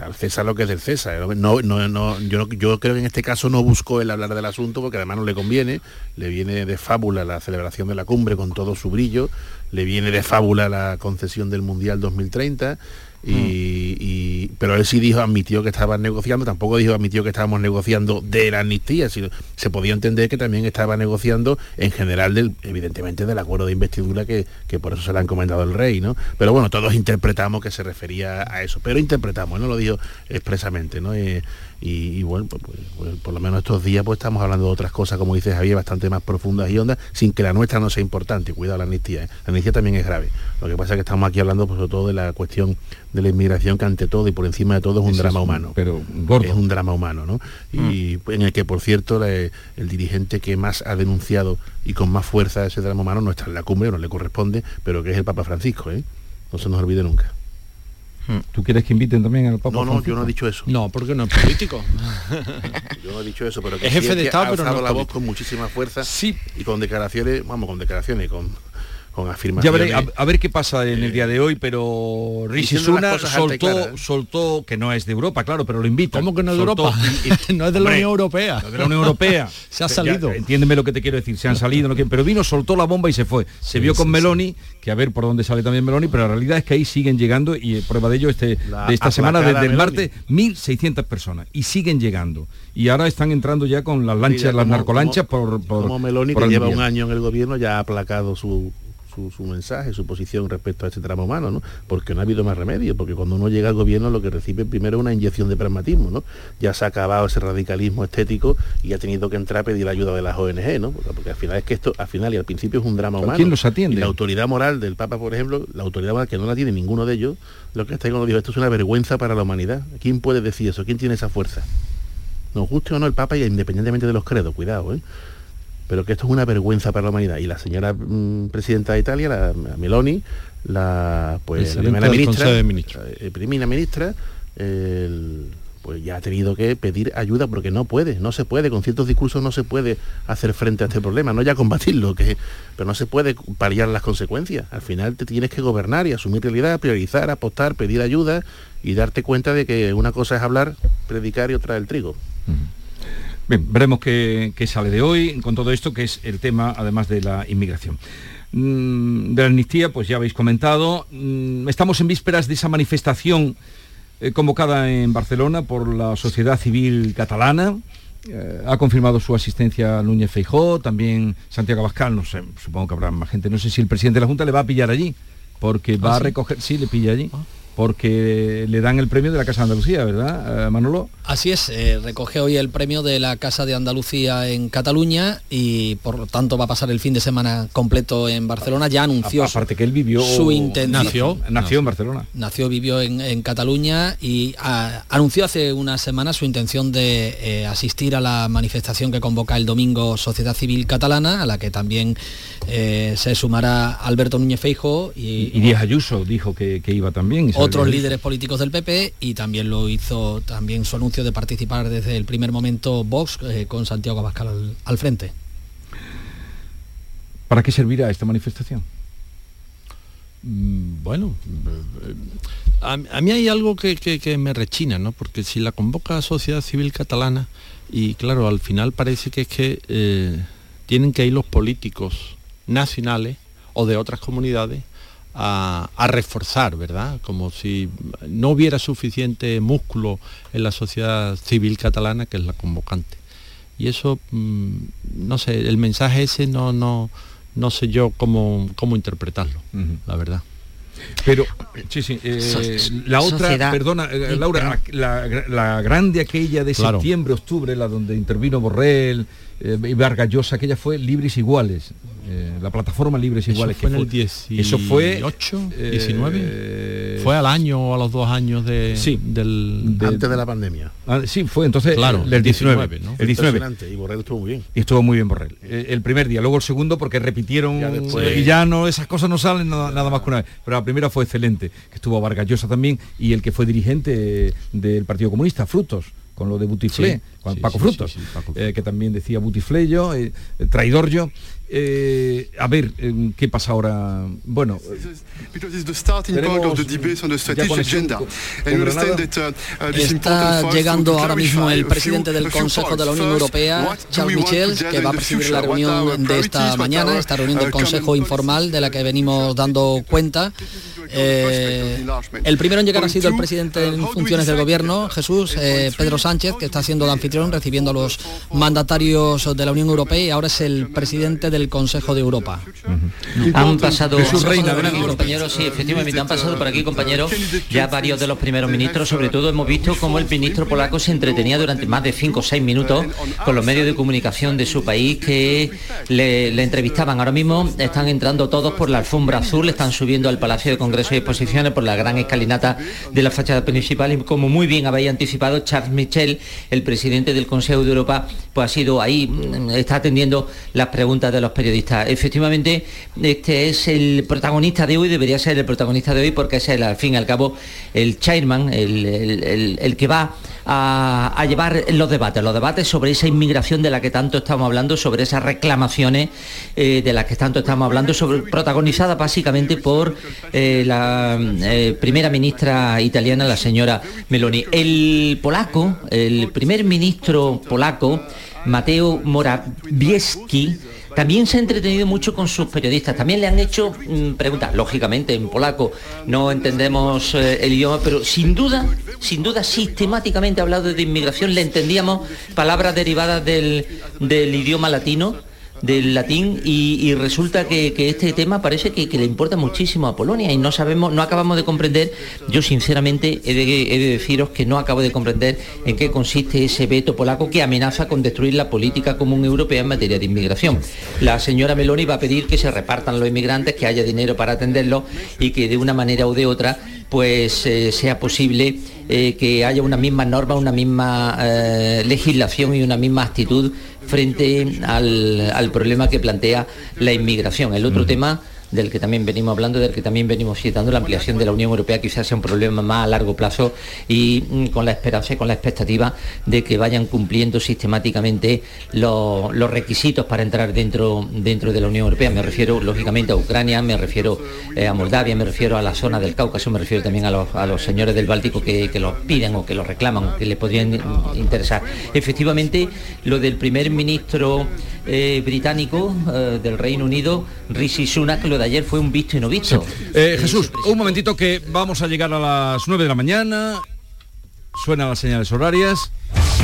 al César lo que es del César. No, no, no, yo, no- yo creo que en este caso no buscó el hablar del asunto porque además no le conviene. Le viene de fábula la celebración de la cumbre con todo su brillo. Le viene de fábula la concesión del Mundial 2030. Y, y- pero él sí dijo, admitió que estaban negociando, tampoco dijo, admitió que estábamos negociando de la amnistía, sino se podía entender que también estaba negociando en general del, evidentemente del acuerdo de investidura que, que por eso se le ha encomendado el rey, ¿no? Pero bueno, todos interpretamos que se refería a eso, pero interpretamos, no lo dijo expresamente, ¿no? Eh, y, y bueno, pues, pues, pues, por lo menos estos días pues estamos hablando de otras cosas, como dice Javier, bastante más profundas y hondas, sin que la nuestra no sea importante. Cuidado la amnistía, ¿eh? la amnistía también es grave. Lo que pasa es que estamos aquí hablando pues, sobre todo de la cuestión de la inmigración que ante todo y por encima de todo es un Eso drama es humano. pero gordo. Es un drama humano, ¿no? Y en el que, por cierto, la- el dirigente que más ha denunciado y con más fuerza ese drama humano no está en la cumbre, no le corresponde, pero que es el Papa Francisco, ¿eh? No se nos olvide nunca. ¿Tú quieres que inviten también al Papa No, no, Francisco? yo no he dicho eso. No, porque no es político. Yo no he dicho eso, pero que Es sí jefe de que Estado, ha pero no la voz con muchísima fuerza sí. y con declaraciones, vamos, con declaraciones, con, con Ya afirmaciones. veré, a, a ver qué pasa en el día de hoy, pero Rishi Sunak soltó, ¿eh? soltó, que no es de Europa, claro, pero lo invita. ¿Cómo que no es de Europa? no es de la Unión Europea. no es de la Unión Europea. Se ha Ya, salido. entiéndeme lo que te quiero decir, se han salido, no quieren- pero vino, soltó la bomba y se fue. Se vio con Meloni, que a ver por dónde sale también Meloni, pero la realidad es que ahí siguen llegando y eh, prueba de ello este, La de esta semana, desde el martes, 1.600 personas y siguen llegando. Y ahora están entrando ya con las lanchas, Mira, las como- narcolanchas como- por, por como Meloni por que lleva un año en el gobierno ya ha aplacado su, su, su mensaje, su posición respecto a este tramo humano, ¿no? Porque no ha habido más remedio, porque cuando uno llega al gobierno lo que recibe primero es una inyección de pragmatismo, ¿no? Ya se ha acabado ese radicalismo estético y ha tenido que entrar a pedir ayuda de las ONG, ¿no? Porque, porque al final es que esto, al final y al principio es un drama ¿Pero humano. quién los atiende? Y la autoridad moral del Papa, por ejemplo, la autoridad moral que no la tiene ninguno de ellos, lo que está ahí cuando dijo, esto es una vergüenza para la humanidad. ¿Quién puede decir eso? ¿Quién tiene esa fuerza? Nos guste o no el Papa, y independientemente de los credos, cuidado, ¿eh? Pero que esto es una vergüenza para la humanidad. Y la señora mm, presidenta de Italia, la, la Meloni, la pues la Presidenta primera ministra, de eh, primera ministra, el pues ya ha tenido que pedir ayuda porque no puede, no se puede, con ciertos discursos no se puede hacer frente a este problema, no ya combatirlo, que, pero no se puede paliar las consecuencias. Al final te tienes que gobernar y asumir realidad, priorizar, apostar, pedir ayuda y darte cuenta de que una cosa es hablar, predicar y otra el trigo. Bien, veremos qué, qué sale de hoy con todo esto, que es el tema además de la inmigración. Mm, de la amnistía, pues ya habéis comentado. Mm, Estamos en vísperas de esa manifestación eh, convocada en Barcelona por la sociedad civil catalana. Eh, ha confirmado su asistencia Núñez Feijó, también Santiago Abascal, no sé, supongo que habrá más gente. No sé si el presidente de la Junta le va a pillar allí, porque va ¿Ah, a sí? recoger, sí, le pilla allí, porque le dan el premio de la Casa de Andalucía, ¿verdad, eh, Manolo? Así es, eh, recoge hoy el premio de la Casa de Andalucía en Cataluña y por lo tanto va a pasar el fin de semana completo en Barcelona. Ya anunció A- aparte que él vivió su intención. nació, nació en Barcelona. Nació, vivió en, en Cataluña y ah, anunció hace unas semanas su intención de eh, asistir a la manifestación que convoca el domingo Sociedad Civil Catalana, a la que también eh, se sumará Alberto Núñez Feijo y, Y Díaz Ayuso dijo que, que iba también. Otros líderes políticos del PP y también lo hizo también su anuncio de participar desde el primer momento Vox eh, con Santiago Abascal al, al frente. ¿Para qué servirá esta manifestación? Mm, Bueno, eh, a, a mí hay algo que, que- que me rechina, ¿no? Porque si la convoca Sociedad Civil Catalana, y claro, al final parece que es que eh, tienen que ir los políticos nacionales o de otras comunidades a, a reforzar, ¿verdad? Como si no hubiera suficiente músculo en la sociedad civil catalana, que es la convocante. Y eso, mm, no sé, el mensaje ese no, no, no sé yo cómo, cómo interpretarlo, la verdad. Pero, sí, sí, eh, So- la otra, sociedad- perdona, eh, Laura, la, la grande aquella de Claro. septiembre, octubre, la donde intervino Borrell eh, y Vargas Llosa, aquella fue Libres Iguales, eh, la plataforma Libres Eso Iguales. fue que en el 18, Eso fue 19. eh, fue al año o a los dos años de, Sí. del... Antes de la pandemia. Ah, sí, fue entonces Claro, el del 19, 19, ¿no? el 19. Impresionante, y Borrell estuvo muy bien. Y estuvo muy bien Borrell. Eh, El primer día, luego el segundo porque repitieron Ya después- y ya no esas cosas no salen nada, nada más que una vez. Pero la primera fue excelente, que estuvo Vargas Llosa también y el que fue dirigente del Partido Comunista, Frutos, con lo de Butiflé, Sí, con sí, Paco sí, Frutos, Paco eh, que también decía Butiflé yo, eh, eh, traidor yo. Eh, a ver, eh, ¿qué pasa ahora? Bueno, because it's the starting point of the debate on the ya strategic conexión agenda. con- And con we understand Granada. that uh, uh, Está llegando ahora mismo el presidente del Consejo de la. Unión Europea, Charles Michel, que va a presidir la reunión de esta mañana, are esta reunión del common Consejo Informal de la que venimos dando cuenta. Eh, el primero en llegar ha sido el presidente en funciones del gobierno, Jesús eh, Pedro Sánchez, que está siendo de anfitrión, recibiendo a los mandatarios de la Unión Europea y ahora es el presidente del Consejo de Europa. Han pasado, compañeros, sí, efectivamente, han pasado por aquí, compañeros, ya varios de los primeros ministros, sobre todo hemos visto cómo el ministro polaco se entretenía durante más de cinco o seis minutos con los medios de comunicación de su país que le, le entrevistaban. Ahora mismo están entrando todos por la alfombra azul, están subiendo al Palacio de Congreso y Exposiciones por la gran escalinata de la fachada principal y como muy bien habéis anticipado, Charles Michel, el presidente del Consejo de Europa, pues ha sido ahí, mm, está atendiendo las preguntas de los periodistas. Efectivamente, este es el protagonista de hoy, debería ser el protagonista de hoy porque es el, al fin y al cabo el chairman, el, el- que va a, llevar los debates, los debates sobre esa inmigración de la que tanto estamos hablando, sobre esas reclamaciones eh, de las que tanto estamos hablando, sobre, protagonizadas básicamente por eh, la eh, primera ministra italiana, la señora Meloni. El polaco, el primer ministro polaco, Mateo Morawiecki, también se ha entretenido mucho con sus periodistas. También le han hecho mm, preguntas, lógicamente en polaco no entendemos eh, el idioma, pero sin duda, sin duda sistemáticamente ha hablado de inmigración, le entendíamos palabras derivadas del, del idioma latino del latín y, resulta que, este tema parece que, le importa muchísimo a Polonia y no sabemos, no acabamos de comprender, yo sinceramente he de, he de deciros que no acabo de comprender en qué consiste ese veto polaco que amenaza con destruir la política común europea en materia de inmigración. La señora Meloni va a pedir que se repartan los inmigrantes, que haya dinero para atenderlos y que de una manera o de otra pues eh, sea posible eh, que haya una misma norma, una misma eh, legislación y una misma actitud frente al, al problema que plantea la inmigración. El otro tema del que también venimos hablando, del que también venimos citando, la ampliación de la Unión Europea quizás sea un problema más a largo plazo y mm, con la esperanza y con la expectativa de que vayan cumpliendo sistemáticamente los, requisitos para entrar dentro, dentro de la Unión Europea. Me refiero lógicamente a Ucrania, me refiero eh, a Moldavia, me refiero a la zona del Cáucaso, me refiero también a los, señores del Báltico que, que los piden o que los reclaman, que les podrían interesar. Efectivamente, lo del primer ministro eh, británico eh, del Reino Unido, Rishi Sunak, lo de ayer fue un visto y no visto. Jesús, un momentito que vamos a llegar a las 9 de la mañana. Suenan las señales horarias.